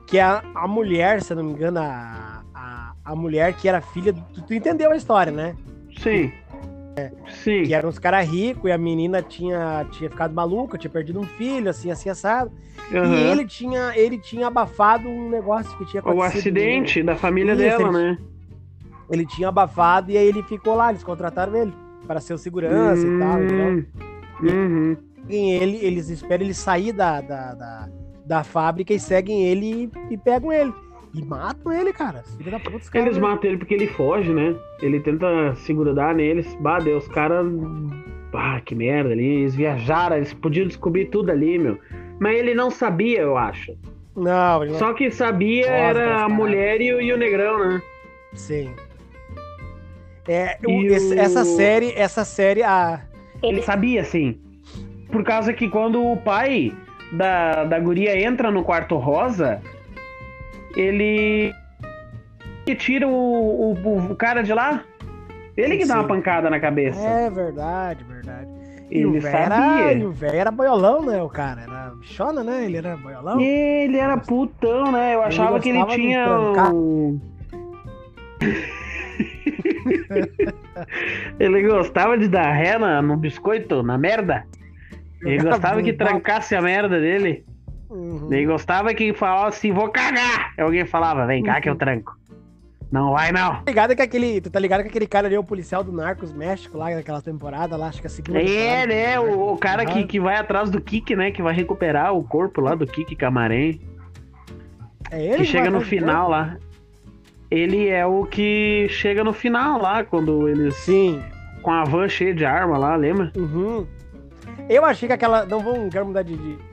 Que a, a mulher, se eu não me engano, a, a, a mulher que era filha. Tu, tu entendeu a história, né? Sim. Sim. Que eram uns caras ricos e a menina tinha, tinha ficado maluca, tinha perdido um filho, assim, assim, assado. Aham. E ele tinha, ele tinha abafado um negócio que tinha O acontecido. acidente da família Isso, dela, ele- né? Ele tinha abafado e aí ele ficou lá, eles contrataram ele para ser o segurança e tal? Hum, uhum. seguem ele, eles esperam ele sair da, da, da, da fábrica e seguem ele e, e pegam ele. E matam ele, cara. Da puta, os caras. Eles matam ele porque ele foge, né? Ele tenta se grudar neles. Bah, Deus, os caras. Ah, que merda ali. Eles viajaram, eles podiam descobrir tudo ali, meu. Mas ele não sabia, eu acho. Não, ele não. Só que sabia Nossa, era a mulher e o, e o negrão, né? Sim. É, o- esse- o- essa série, essa série, a. Ele sabia, sim. Por causa que quando o pai da, da guria entra no quarto rosa, ele. que tira o, o, o cara de lá. Ele que dá Sim. uma pancada na cabeça. É verdade, verdade. E o Ele velho era, sabia. o velho era boiolão, né? O cara era bichona, né? Ele era boiolão. Ele era putão, né? Eu Ele achava que ele gostava de tinha. um- ele gostava de dar ré na- no biscoito, na merda. Ele gostava que trancasse a merda dele. Uhum. Ele gostava que falasse assim, vou cagar. Aí alguém falava, vem cá que eu tranco. Não vai não. Tá ligado que aquele, tu tá ligado que aquele cara ali é o policial do Narcos México lá naquela temporada lá, acho que a segunda É, temporada. né? O, o cara que, que vai atrás do Kik, né? Que vai recuperar o corpo lá do Kik Camarém. É ele que chega no do final lá. Ele é o que chega no final lá, quando eles. Sim. Com a van cheia de arma lá, lembra? Uhum. Eu achei que aquela. Não vou quero mudar de. de-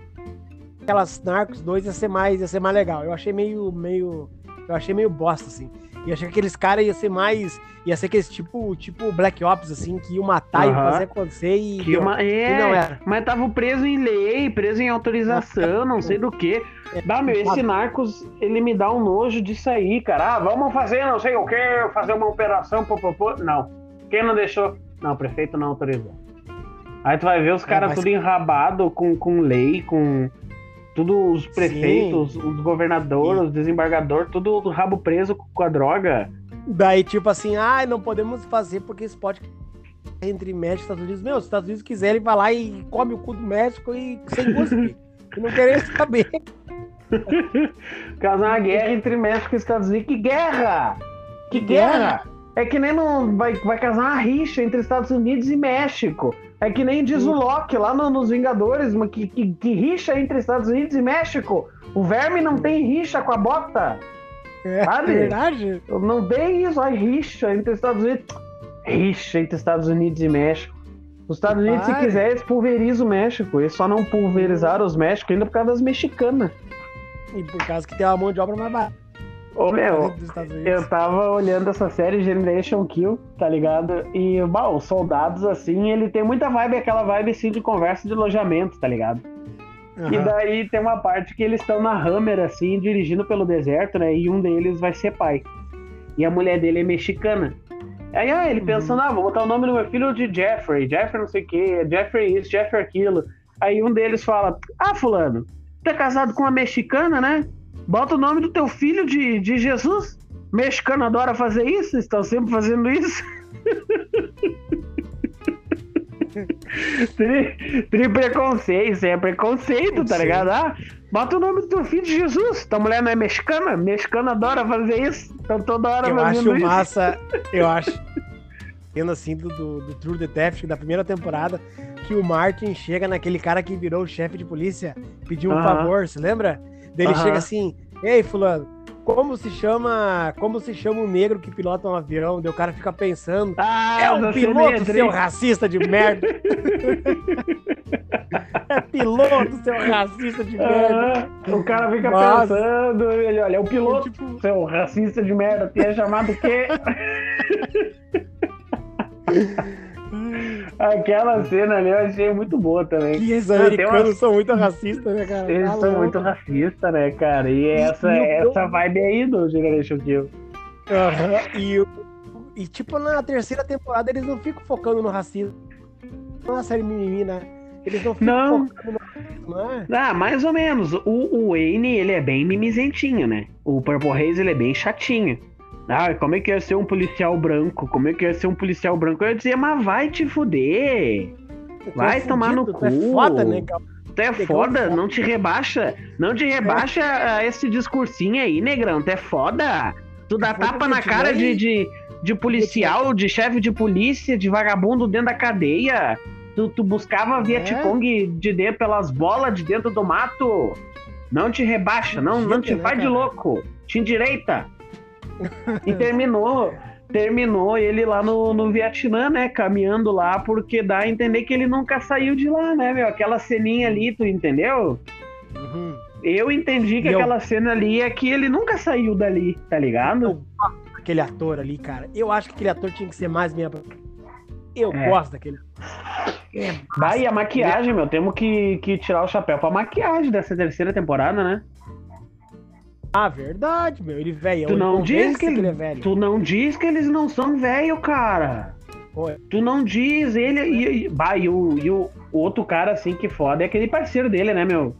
Aquelas Narcos 2 ia ser mais, ia ser mais legal. Eu achei meio. meio. Eu achei meio bosta, assim. E achei que aqueles caras ia ser mais. Ia ser aqueles tipo, tipo Black Ops, assim, que iam matar e Aham. fazer acontecer e. Que uma, é, E não era. mas tava preso em lei, preso em autorização, não sei do que. Bah, meu, esse Narcos, ele me dá um nojo disso aí, cara. Ah, vamos fazer não sei o que, fazer uma operação, pô, pô, pô. Não. Quem não deixou? Não, o prefeito não autorizou. Aí tu vai ver os caras mas- tudo enrabado com, com lei, com. Tudo os prefeitos, os governadores, os desembargadores, tudo do rabo preso com a droga. Daí, tipo assim, ah, não podemos fazer porque isso pode entre México e Estados Unidos. Meu, se os Estados Unidos quiserem, vai lá e come o cu do México e sem cuspe. e não querem saber. Causar uma guerra entre México e Estados Unidos. Que guerra! Que guerra! É que nem não vai, vai casar uma rixa entre Estados Unidos e México. É que nem diz o Loki lá no, nos Vingadores, que, que, que, rixa entre Estados Unidos e México. O verme não tem rixa com a bota. É sabe? verdade. Não tem isso, a rixa entre Estados Unidos. Rixa entre Estados Unidos e México. Os Estados Unidos, se quiser, eles pulverizam o México. Eles só não pulverizaram os México ainda por causa das mexicanas. E por causa que tem uma mão de obra mais barata. Ô, meu, eu tava olhando essa série Generation Kill, tá ligado? E, bom, os soldados, assim, ele tem muita vibe, aquela vibe, assim, de conversa de alojamento, tá ligado? Uhum. E daí tem uma parte que eles estão na Hammer, assim, dirigindo pelo deserto, né? E um deles vai ser pai. E a mulher dele é mexicana. Aí, ah, ele uhum. pensando, ah, vou botar o nome do meu filho de Jeffrey, Jeffrey não sei o quê, Jeffrey isso, Jeffrey aquilo. Aí um deles fala, ah, fulano, tu é casado com uma mexicana, né? Bota o nome do teu filho de, de Jesus. Mexicano adora fazer isso, estão sempre fazendo isso. tri, tri preconceito, isso é preconceito, tá ligado? Ah, bota o nome do teu filho de Jesus. Tua mulher não é mexicana? Mexicano adora fazer isso. Então toda hora Eu acho isso. massa, eu acho. Vendo assim do, do, do True Detective da primeira temporada, que o Martin chega naquele cara que virou o chefe de polícia, pediu um uh -huh. favor, se lembra? Daí ele chega assim, ei, fulano, como se chama. Como se chama um negro que pilota um avião? Daí o cara fica pensando. Ah, é um piloto, seu racista de merda. é piloto, seu racista de merda. Ah, o cara fica pensando, ele olha, é o piloto, tipo... seu racista de merda, tinha chamado o quê? Aquela cena ali eu achei muito boa também. E esses americanos uma... são muito racistas, né, cara? Eles tá são muito racistas, né, cara? E, essa, e essa vibe aí do Generation Kill. Uhum. E, e, tipo, na terceira temporada eles não ficam focando no racismo. Não é uma série menina. Eles não ficam não. focando no racismo, é? Ah, mais ou menos. O, o Wayne, ele é bem mimizentinho, né? O Purple Haze, ele é bem chatinho. Ah, como é que ia ser um policial branco? Como é que ia ser um policial branco? Eu ia dizer, mas vai te fuder. Vai tomar no cu. É foda, né, Tu é foda, não te rebaixa. Não te rebaixa é. esse discursinho aí, negrão. Tu é foda. Tu dá tapa na cara de, de, de policial, de chefe de polícia, de vagabundo dentro da cadeia. Tu, tu buscava Vietcong é? de dentro pelas bolas de dentro do mato. Não te rebaixa, não, não te né, faz de louco. Te endireita. E terminou, terminou ele lá no, no Vietnã, né? Caminhando lá, porque dá a entender que ele nunca saiu de lá, né, meu? Aquela ceninha ali, tu entendeu? Uhum. Eu entendi que e aquela eu... cena ali é que ele nunca saiu dali, tá ligado? Aquele ator ali, cara. Eu acho que aquele ator tinha que ser mais minha. Eu é. gosto daquele. É Vai, a maquiagem, meu. Temos que, que tirar o chapéu pra maquiagem dessa terceira temporada, né? Ah, verdade, meu. Ele velho. Tu não diz que ele, ele, é velho. Tu não diz que eles não são velho, cara. Oi. Tu não diz, ele e, e, bah, e, o, e o outro cara assim que foda é aquele parceiro dele, né, meu?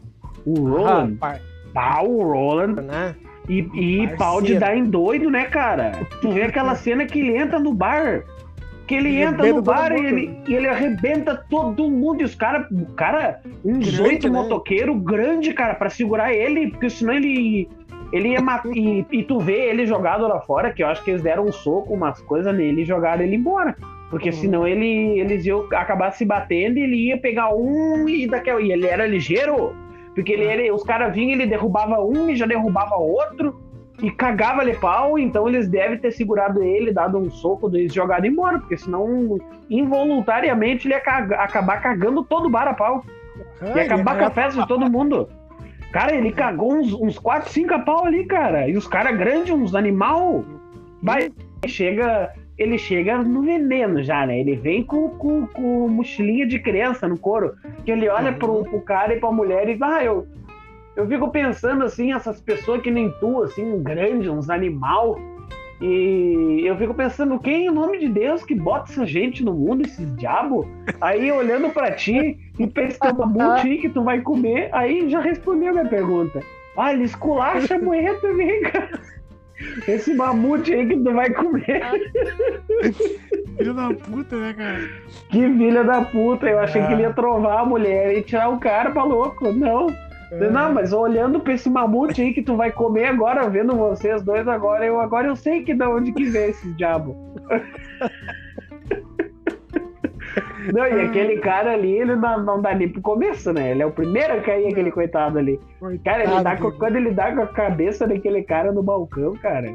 O Roland. Ah, par... o Roland. Né? E, e pau de dar em doido, né, cara? Tu vê aquela cena que ele entra no bar. Que ele, ele entra no bar e ele, e ele arrebenta todo mundo. E os caras, cara, uns oito né? motoqueiros grande, cara, para segurar ele, porque senão ele ele ia matar. E, e, tu vê ele jogado lá fora, que eu acho que eles deram um soco, umas coisas nele e jogaram ele embora. Porque uhum. senão ele, eles iam acabar se batendo e ele ia pegar um e daquela. E ele era ligeiro. Porque ele, ele os caras vinham, ele derrubava um e já derrubava outro. E cagava ele pau, então eles devem ter segurado ele, dado um soco e jogado embora, porque senão involuntariamente ele ia cagar, acabar cagando todo o bar a pau. Ia acabar com a festa de todo mundo. Cara, ele cagou uns, uns 4, 5 pau ali, cara. E os caras grandes, uns animal. Vai, chega, ele chega no veneno já, né? Ele vem com, com, com mochilinha de criança no couro. Que ele olha pro, pro cara e pra mulher e ah, eu, eu fico pensando assim, essas pessoas que nem tu, assim, grande, uns animal. E eu fico pensando, quem em nome de Deus que bota essa gente no mundo, esses diabos? Aí olhando pra ti e pensando uma multi que tu vai comer, aí já respondeu a minha pergunta. Ah, ele esculacha a mulher também, cara. Esse mamute aí que tu vai comer. Filho da puta, né, cara? Que filha da puta. Eu achei que ele ia trovar a mulher e tirar o cara pra louco. Não. É. Não, mas olhando pra esse mamute aí que tu vai comer agora, vendo vocês dois agora, eu agora eu sei que de onde que vem esse diabo. Não, e aquele cara ali, ele não, não dá nem pro começo, né? Ele é o primeiro a cair, aquele coitado ali. Cara, ele dá com, quando ele dá com a cabeça daquele cara no balcão, cara.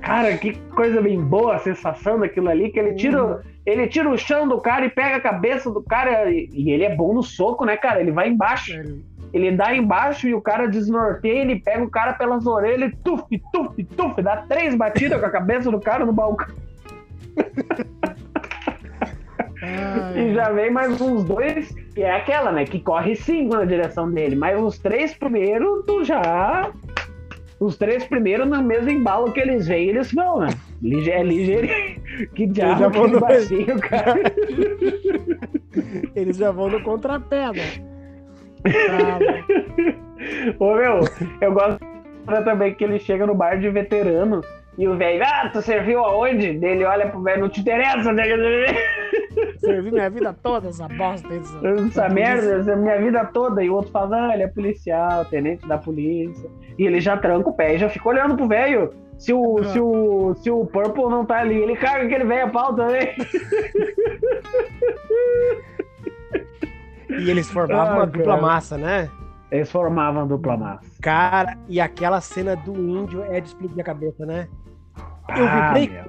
Cara, que coisa bem boa a sensação daquilo ali, que ele tira, ele tira o chão do cara e pega a cabeça do cara. E, e ele é bom no soco, né, cara? Ele vai embaixo. Ele dá embaixo e o cara desnorteia, ele pega o cara pelas orelhas, tuf, tuf, tuf, dá três batidas com a cabeça do cara no balcão. e já vem mais uns dois, que é aquela, né? Que corre cinco na direção dele. Mas os três primeiros, tu já. Os três primeiros, no mesmo embalo que eles vêm, eles vão, né? Lige é ligeiro. Que diabo no baixinho, cara. eles já vão no contrapé, né? Ô meu, eu gosto também que ele chega no bar de veterano e o velho, ah, tu serviu aonde? Ele olha pro velho, não te interessa, né? Servi minha vida toda, essa bosta. Essa, essa merda, essa minha vida toda. E o outro fala, ah, ele é policial, tenente da polícia. E ele já tranca o pé e já fica olhando pro velho. Se o, se, o, se o Purple não tá ali, ele caga aquele velho a pau também. E eles formavam ah, uma dupla massa, né? Eles formavam dupla massa. Cara, e aquela cena do índio é de explodir a cabeça, né? Eu ah, vibrei, meu.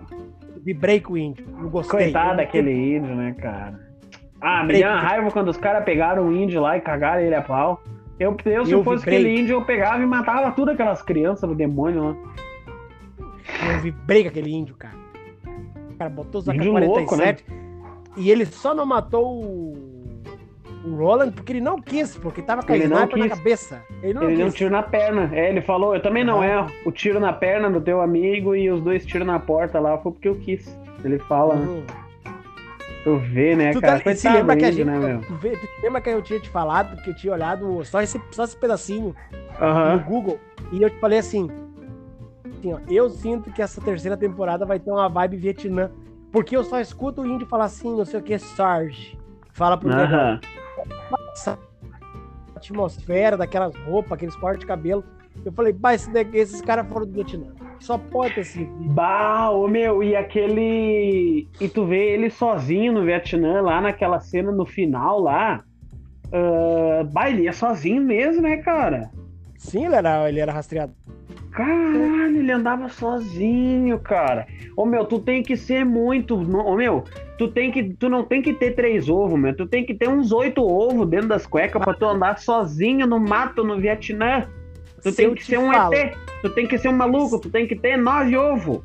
vibrei com o índio. Não gostei. Coitado daquele índio, né, cara? Ah, me deu uma raiva quando os caras pegaram o índio lá e cagaram ele a pau. Eu, eu se eu fosse vibrei. aquele índio, eu pegava e matava tudo aquelas crianças do demônio lá. Eu vibrei com aquele índio, cara. O cara botou os AK-47 né? e ele só não matou o o Roland porque ele não quis, porque tava com a sniper na cabeça. Ele não ele deu um tiro na perna. É, ele falou, eu também não é o tiro na perna do teu amigo e os dois tiros na porta lá foi porque eu quis. Ele fala, né? uhum. Tu vê, né, tu cara? Tá, se lembra que a gente, né, meu? Tu, vê, tu lembra que eu tinha te falado, que eu tinha olhado só esse, só esse pedacinho uhum. no Google, e eu te falei assim, assim ó, eu sinto que essa terceira temporada vai ter uma vibe Vietnã, porque eu só escuto o índio falar assim, não sei o que, Sarge. Fala pro uhum atmosfera daquelas roupas, aqueles cortes de cabelo. Eu falei, bah, esse esses caras foram do Vietnã. Só pode ter sido. Bah, ô meu, e aquele. E tu vê ele sozinho no Vietnã, lá naquela cena no final lá. Uh, bah, ele ia sozinho mesmo, né, cara? Sim, ele era, ele era rastreado. Caralho, ele andava sozinho, cara. Ô meu, tu tem que ser muito. Ô meu, tu tem que. Tu não tem que ter três ovos, meu. Tu tem que ter uns oito ovos dentro das cuecas pra tu andar sozinho no mato no Vietnã. Tu se tem que ser um falo. ET. Tu tem que ser um maluco, tu tem que ter nove ovos.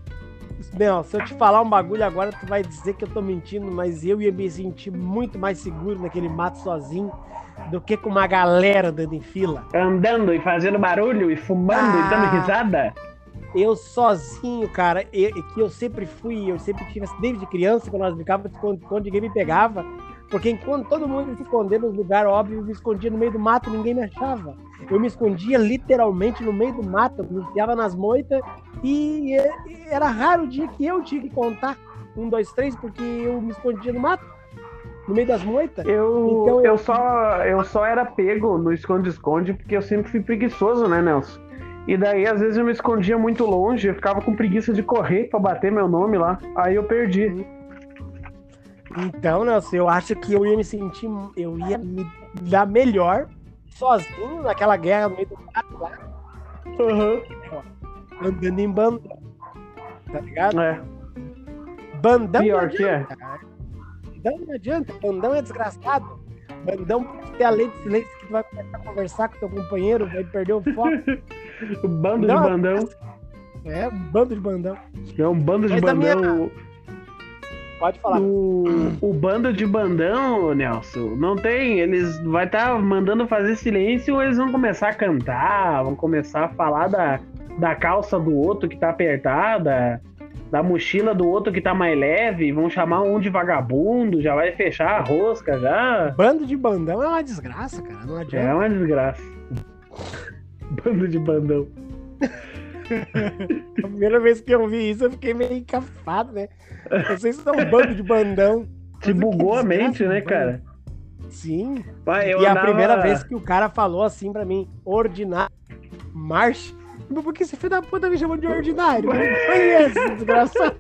Meu, se eu te falar um bagulho agora, tu vai dizer que eu tô mentindo, mas eu ia me sentir muito mais seguro naquele mato sozinho do que com uma galera dando em fila. Andando e fazendo barulho e fumando ah, e dando ah. risada. Eu sozinho, cara, eu, que eu sempre fui, eu sempre tive, desde criança, quando nós brincávamos, quando ninguém me pegava, porque enquanto todo mundo se escondia nos lugares óbvios, eu me escondia no meio do mato, ninguém me achava. Eu me escondia literalmente no meio do mato, me enfiava nas moitas e, e era raro o dia que eu tinha que contar um, dois, três, porque eu me escondia no mato no meio das moitas. Eu, então, eu... eu só eu só era pego no esconde-esconde porque eu sempre fui preguiçoso, né, Nelson? E daí, às vezes, eu me escondia muito longe, eu ficava com preguiça de correr para bater meu nome lá. Aí eu perdi. Então, Nelson, eu acho que eu ia me sentir. Eu ia me dar melhor sozinho naquela guerra no meio do mato lá. Uhum. Andando em banda. Tá ligado? É. Bandão. Pior que é. Bandão não adianta, bandão é desgraçado. Bandão pode ter a lei de silêncio que tu vai começar a conversar com teu companheiro, vai perder o foco. bando não, de bandão. É, um bando de bandão. É um bando de Mas bandão. Pode falar. O, o bando de bandão, Nelson, não tem. Eles vai estar tá mandando fazer silêncio ou eles vão começar a cantar, vão começar a falar da, da calça do outro que tá apertada da mochila do outro que tá mais leve, vão chamar um de vagabundo, já vai fechar a rosca já. Bando de bandão é uma desgraça, cara. Não adianta. É uma desgraça. Bando de bandão. A primeira vez que eu vi isso, eu fiquei meio encafado, né? Vocês são um bando de bandão. Te bugou a mente, né, mano. cara? Sim. Pai, e a andava- primeira vez que o cara falou assim pra mim, ordinário, marcha. Mas Por que esse filho da puta me chamou de ordinário? Foi esse, desgraçado.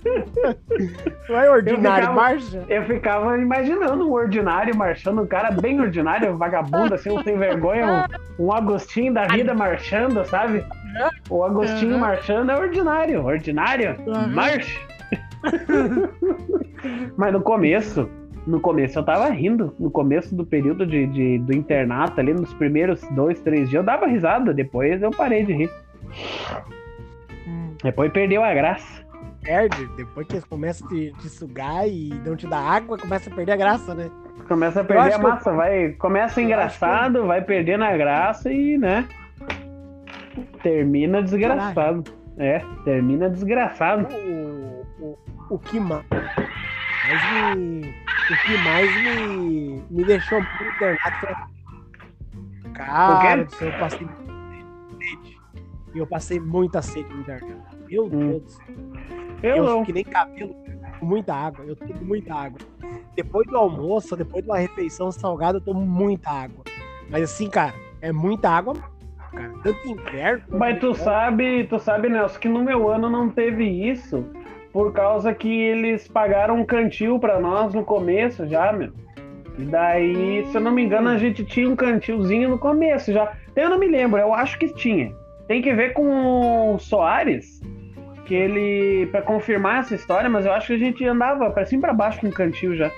Não é ordinário, ficava- marcha? Eu ficava imaginando um ordinário marchando, um cara bem ordinário, vagabundo, assim, um sem vergonha, um, um Agostinho da vida marchando, sabe? O Agostinho Aham. marchando é ordinário. Ordinário, Aham. marche! Mas no começo, no começo eu tava rindo. No começo do período de, de- do internato, ali nos primeiros dois, três dias, eu dava risada. Depois eu parei de rir. Hum, Depois perdeu a graça. Perde, depois que eles começam a te, te sugar e não te dar água, começa a perder a graça, né? Começa a perder a que eu- massa, vai. Começa engraçado, vai perdendo a graça e, né? Termina desgraçado. É, termina desgraçado. O, o, o que mais me, o que mais me, me deixou muito internado foi. Cara, O do céu, eu passei sede. E eu passei muita sede no internato. Meu Hum. Deus do céu. Eu, Eu, não. que nem cabelo, com muita água. Eu tomo muita água. Depois do almoço, depois de uma refeição salgada, eu tomo muita água. Mas assim, cara, é muita água, cara. Tanto inverno. Mas tu verão. sabe, tu sabe, Nelson, que no meu ano não teve isso. Por causa que eles pagaram um cantil pra nós no começo já, meu. E daí, se eu não me engano, a gente tinha um cantilzinho no começo já. Eu não me lembro, eu acho que tinha. Tem que ver com o Soares, que ele, Pra confirmar essa história, mas eu acho que a gente andava pra cima e pra baixo com um cantil já.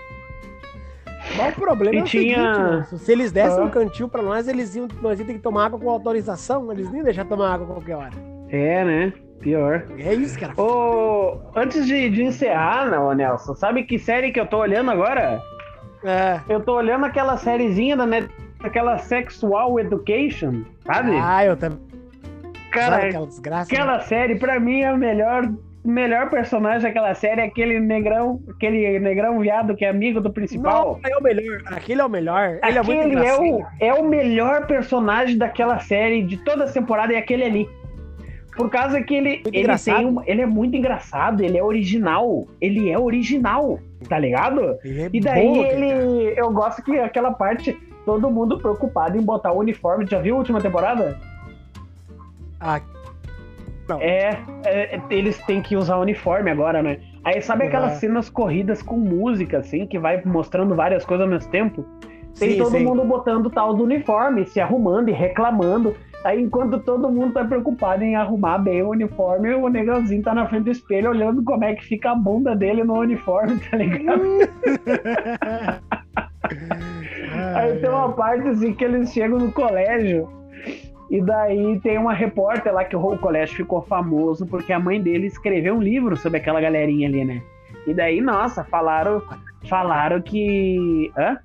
Mas o problema E é o tinha- seguinte, moço, se eles dessem Ah. um cantil pra nós, eles iam, nós íamos ter que tomar água com autorização, eles nem iam deixar tomar água a qualquer hora. É, né? Pior. É isso, cara. Ô, antes de, de encerrar, não, Nelson, sabe que série que eu tô olhando agora? É. Eu tô olhando aquela sériezinha da Net, aquela Sexual Education, sabe? Ah, eu também. Cara, Sabe aquela desgraça. né? aquela série, pra mim, é o melhor, melhor personagem daquela série, é aquele negrão, aquele negrão viado que é amigo do principal. Não, é o melhor. Aquele é o melhor. Ele é muito Aquele é engraçado. o, é o melhor personagem daquela série, de toda a temporada, é aquele ali. Por causa que ele, ele tem um, ele é muito engraçado, ele é original. Ele é original, tá ligado? Ele é E daí aquele cara. ele. Eu gosto que aquela parte, todo mundo preocupado em botar o uniforme. Já viu a última temporada? Ah, É, é, eles têm que usar uniforme agora, né? Aí sabe aquelas cenas corridas com música, assim, que vai mostrando várias coisas ao mesmo tempo? Tem sim, todo sim. mundo botando tal do uniforme, se arrumando e reclamando. Aí enquanto todo mundo tá preocupado em arrumar bem o uniforme, o negãozinho tá na frente do espelho olhando como é que fica a bunda dele no uniforme, tá ligado? Aí tem uma parte assim que eles chegam no colégio e daí tem uma repórter lá que o colégio ficou famoso porque a mãe dele escreveu um livro sobre aquela galerinha ali, né? E daí, nossa, falaram, falaram que. Hã?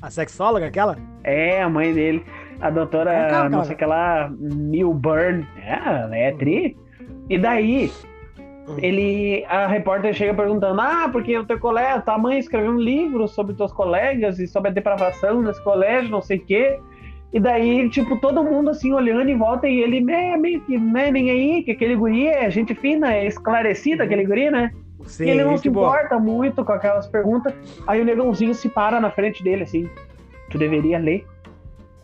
A sexóloga, aquela? É, a mãe dele, a doutora, É, calma, não sei o que lá, Milburn. É, é tri. E daí, Hum. ele, a repórter chega perguntando: Ah, porque o teu colega, tua mãe escreveu um livro sobre teus colegas e sobre a depravação nesse colégio, não sei o quê. E daí, tipo, todo mundo assim olhando em volta e ele é meio que, né, nem aí, que aquele guri é gente fina, é esclarecido aquele guri, né? Sim, e ele não se boa. importa muito com aquelas perguntas. Aí o negãozinho se para na frente dele assim: Tu deveria ler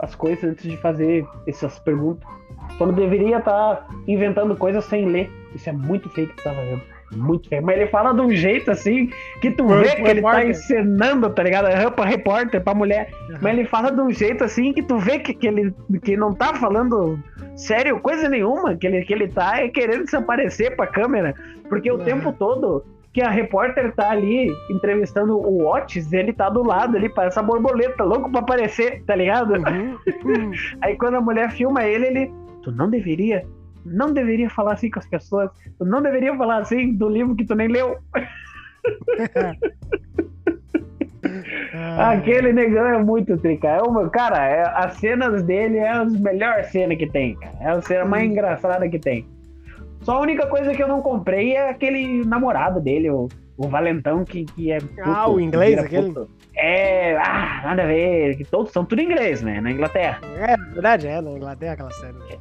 as coisas antes de fazer essas perguntas. Tu não deveria estar inventando coisas sem ler. Isso é muito feio que tu tá fazendo. Muito. Mas ele fala de um jeito assim que tu vê que ele tá repórter. encenando, tá ligado? É pra repórter, pra mulher. Mas ele fala de um jeito assim que tu vê que, que ele que não tá falando sério, coisa nenhuma. Que ele, que ele tá é querendo se aparecer pra câmera. Porque o Uhum. tempo todo que a repórter tá ali entrevistando o Otis, ele tá do lado ali, parece a borboleta, louco pra aparecer, tá ligado? Uhum. Uhum. Aí quando a mulher filma ele, ele. Tu não deveria. Não deveria falar assim com as pessoas. Tu não deveria falar assim do livro que tu nem leu. Ah, Aquele negão é muito trica. É uma, cara, é, as cenas dele é as melhores cenas que tem, cara. É a cena mais Hum. engraçada que tem. Só a única coisa que eu não comprei é aquele namorado dele, o, o Valentão, que, que é. ah, o inglês, aquele? Puto. É, ah, nada a ver. Que todos são tudo inglês, né? Na Inglaterra. É, na verdade, é, na Inglaterra aquela série. É,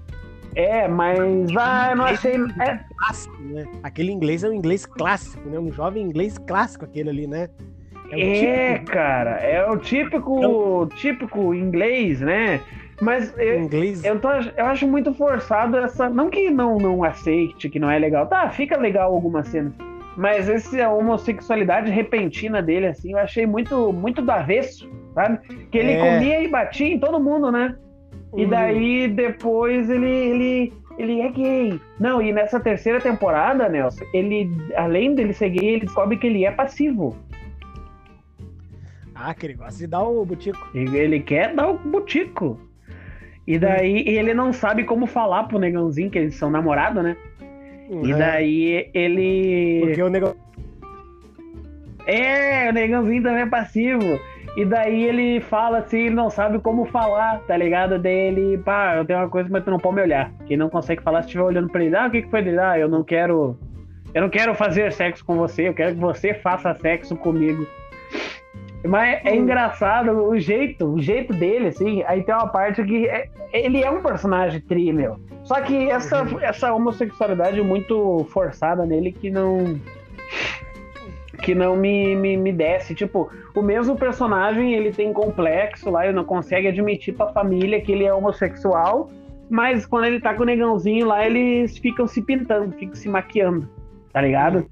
mas ah, eu não achei. É... Clássico, né? Aquele inglês é um inglês clássico, né? Um jovem inglês clássico, aquele ali, né? É, é cara, é o típico, então... típico inglês, né? Mas eu, inglês. Eu, tô, eu acho muito forçado essa. Não que não, não aceite, que não é legal. Tá, fica legal algumas cenas. Mas essa homossexualidade repentina dele, assim, eu achei muito, muito do avesso, sabe? Que ele é. comia e batia em todo mundo, né? E uhum. daí depois ele, ele, ele é gay. Não, e nessa terceira temporada, Nelson, ele, além dele ser gay, ele descobre que ele é passivo. Ah, que ele gosta de dar o butico. Ele quer dar o butico. E daí ele não sabe como falar pro negãozinho, que eles são namorados, né? Uhum. E daí ele. Porque o negão. É, o negãozinho também é passivo. E daí ele fala assim, ele não sabe como falar, tá ligado? Daí ele, pá, eu tenho uma coisa, mas tu não pode me olhar. Quem não consegue falar, se estiver olhando pra ele, ah, o que, que foi dele? Ah, eu não quero. Eu não quero fazer sexo com você, eu quero que você faça sexo comigo. Mas é, é engraçado o jeito, o jeito dele, assim. Aí tem uma parte que é, ele é um personagem tri, meu. Só que essa, essa homossexualidade muito forçada nele que não. Que não me, me, me desce. Tipo, o mesmo personagem, ele tem complexo lá, ele não consegue admitir pra família que ele é homossexual. Mas quando ele tá com o negãozinho lá, eles ficam se pintando, ficam se maquiando, tá ligado?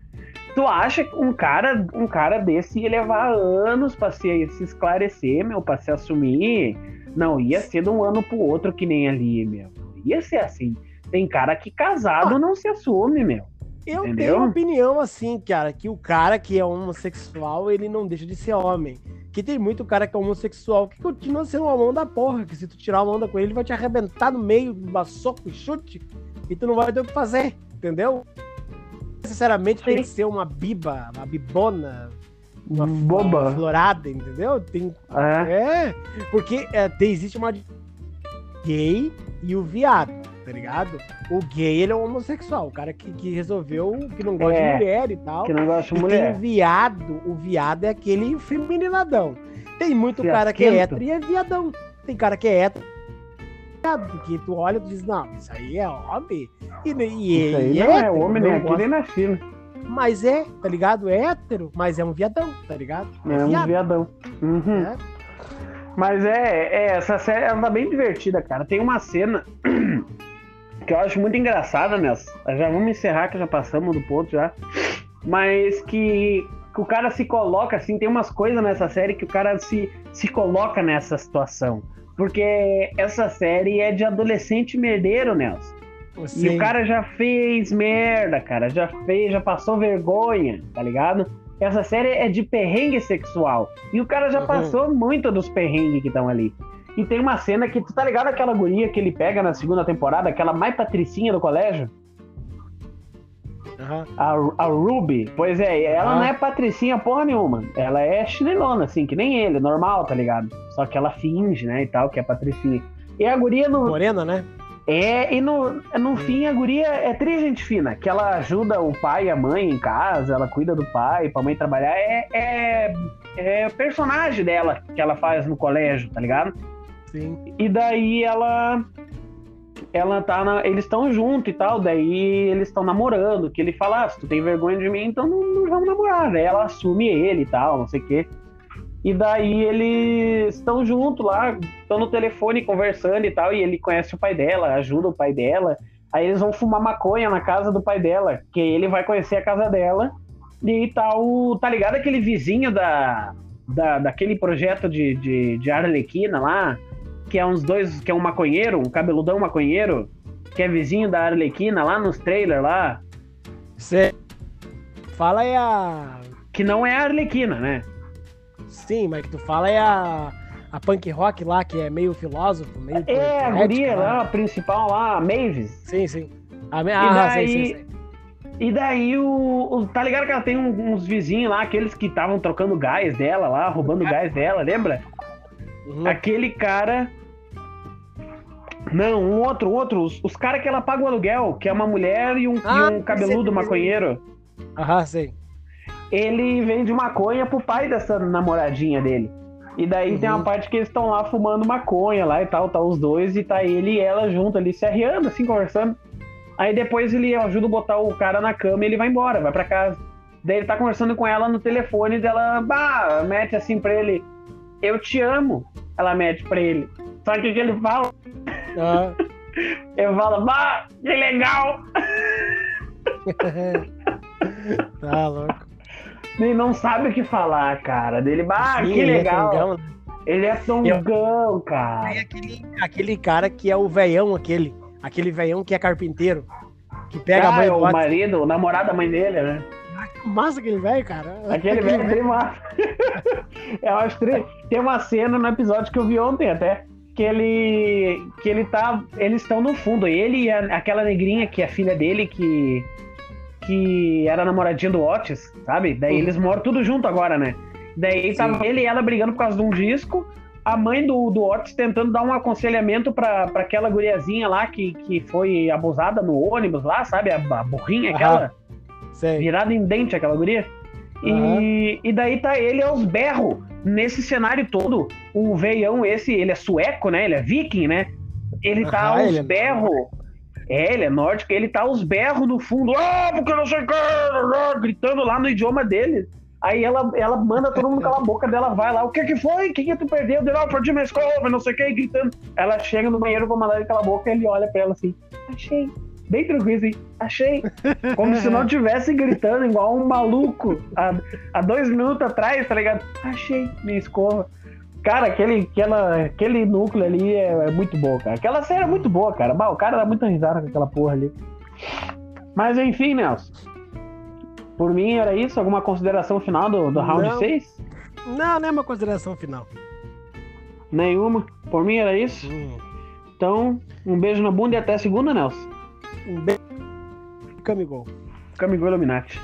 Tu acha que um cara, um cara desse ia levar anos pra se, se esclarecer, meu, pra se assumir? Não, ia ser de um ano pro outro que nem ali, meu. Ia ser assim. Tem cara que casado não se assume, meu. Eu Entendeu? tenho uma opinião assim, cara, que o cara que é homossexual, ele não deixa de ser homem. Que tem muito cara que é homossexual que continua sendo uma mão da porra, que se tu tirar uma onda com ele, ele vai te arrebentar no meio, uma soco e chute, e tu não vai ter o que fazer, entendeu? necessariamente tem que ser uma biba, uma bibona, uma boba, florada, entendeu? Tem, é. é porque é, tem, existe uma gay e o viado, tá ligado? O gay, ele é um homossexual, o cara que, que resolveu que não gosta é, de mulher e tal. Que não gosta de mulher. Tem o viado, o viado é aquele femininadão. Tem muito cara que é hétero e é viadão. Tem cara que é hétero que tu olha e diz, não, isso aí é homem. E, e, isso aí e não é, é homem nem aqui nem na China. Mas é, tá ligado? É hétero, mas é um viadão, tá ligado? É, é um viadão. Uhum. É. Mas é, é, essa série ela tá bem divertida, cara. Tem uma cena que eu acho muito engraçada, Nelson. Já vamos encerrar, que já passamos do ponto já. Mas que, que o cara se coloca assim, tem umas coisas nessa série que o cara se, se coloca nessa situação. Porque essa série é de adolescente merdeiro, Nelson. Sim. E o cara já fez merda, cara. Já fez, já passou vergonha, tá ligado? Essa série é de perrengue sexual. E o cara já uhum. passou muito dos perrengues que estão ali. E tem uma cena que tu tá ligado aquela guria que ele pega na segunda temporada, aquela mais patricinha do colégio? Uhum. A, a Ruby, pois é, ela uhum. não é patricinha porra nenhuma. Ela é chinelona, assim, que nem ele, normal, tá ligado? Só que ela finge, né, e tal, que é patricinha. E a guria no. Morena, né? É, e no, no fim a guria é tri gente fina, que ela ajuda o pai e a mãe em casa, ela cuida do pai pra mãe trabalhar. É, é, é personagem dela que ela faz no colégio, tá ligado? Sim. E daí ela ela tá na, eles estão junto e tal, daí eles estão namorando, que ele fala, ah, se tu tem vergonha de mim, então não, não vamos namorar, daí ela assume ele e tal, não sei o quê. E daí eles estão junto lá, estão no telefone conversando e tal, e ele conhece o pai dela, ajuda o pai dela. Aí eles vão fumar maconha na casa do pai dela, que ele vai conhecer a casa dela. E tal, tá ligado aquele vizinho da, da daquele projeto de, de, de Arlequina lá, que é uns dois, que é um maconheiro, um cabeludão maconheiro, que é vizinho da Arlequina lá nos trailers lá. Você fala é a. Que não é a Arlequina, né? Sim, mas que tu fala é a. A punk rock lá, que é meio filósofo, meio. É, a guria lá, a principal lá, a Mavis. Sim, sim. A, ah, daí, sei, sei, sei. E daí o, o, Tá ligado que ela tem uns vizinhos lá, aqueles que estavam trocando gás dela lá, roubando gás dela, lembra? Uhum. Aquele cara Não, um outro, outro. Os, os caras que ela paga o aluguel, que é uma mulher e um, Ah, e um cabeludo maconheiro. Aham, sei. Ele vende maconha pro pai dessa namoradinha dele. E daí tem Uhum. uma parte que eles estão lá fumando maconha lá e tal, tá os dois, e tá ele e ela junto ali, se arriando, assim, conversando. Aí depois ele ajuda a botar o cara na cama e ele vai embora, vai pra casa. Daí ele tá conversando com ela no telefone e dela, bah, mete assim pra ele, eu te amo. Ela mete pra ele. Só que o que ele fala? Ah. Ele fala, bah, que legal! tá louco. Ele não sabe o que falar, cara. Dele, bah, Sim, que ele é legal. tongão, né? Ele é tongão, cara. Tem aquele, aquele cara que é o veião, aquele. Aquele veião que é carpinteiro. Que pega a ah, mãe é do o marido, o namorado da mãe dele, né? Massa aquele velho, cara. Aquele velho é massa. Eu acho que tem uma cena no episódio que eu vi ontem até. Que ele. Que ele tá. Eles estão no fundo. Ele e a- aquela negrinha que é filha dele, que. Que era namoradinha do Otis, sabe? Daí Uhum. eles moram tudo junto agora, né? Daí tava ele e ela brigando por causa de um disco. A mãe do, do Otis tentando dar um aconselhamento pra aquela guriazinha lá que, que foi abusada no ônibus lá, sabe? A, a burrinha, aquela virada em dente aquela guria. E, e daí tá ele aos berros nesse cenário todo. O veião esse, ele é sueco, né? Ele é viking, né? Ele tá Aham, aos ele é berros. É, ele é nórdico, ele tá aos berros no fundo, ah, porque não sei o que, ah", gritando lá no idioma dele. Aí ela, ela manda todo mundo calar a boca dela, vai lá, o que que foi? O que que tu perdeu? Deu, ah, perdi minha escova, não sei o que, gritando. Ela chega no banheiro pra mandar ele calar a boca e ele olha pra ela assim, achei. Bem tranquilo assim, achei. Como se não tivesse gritando igual um maluco há, há dois minutos atrás, tá ligado? Achei minha escova. Cara, aquele, aquela, aquele núcleo ali é, é muito bom, cara. Aquela série é muito boa, cara. Bah, o cara dá muita risada com aquela porra ali. Mas enfim, Nelson. Por mim era isso? Alguma consideração final do, do round Não. 6? Não, não é uma consideração final. Nenhuma. Por mim era isso. Hum. Então, um beijo na bunda e até segunda, Nelson. Um beijo. Camigol. Camigol Illuminati.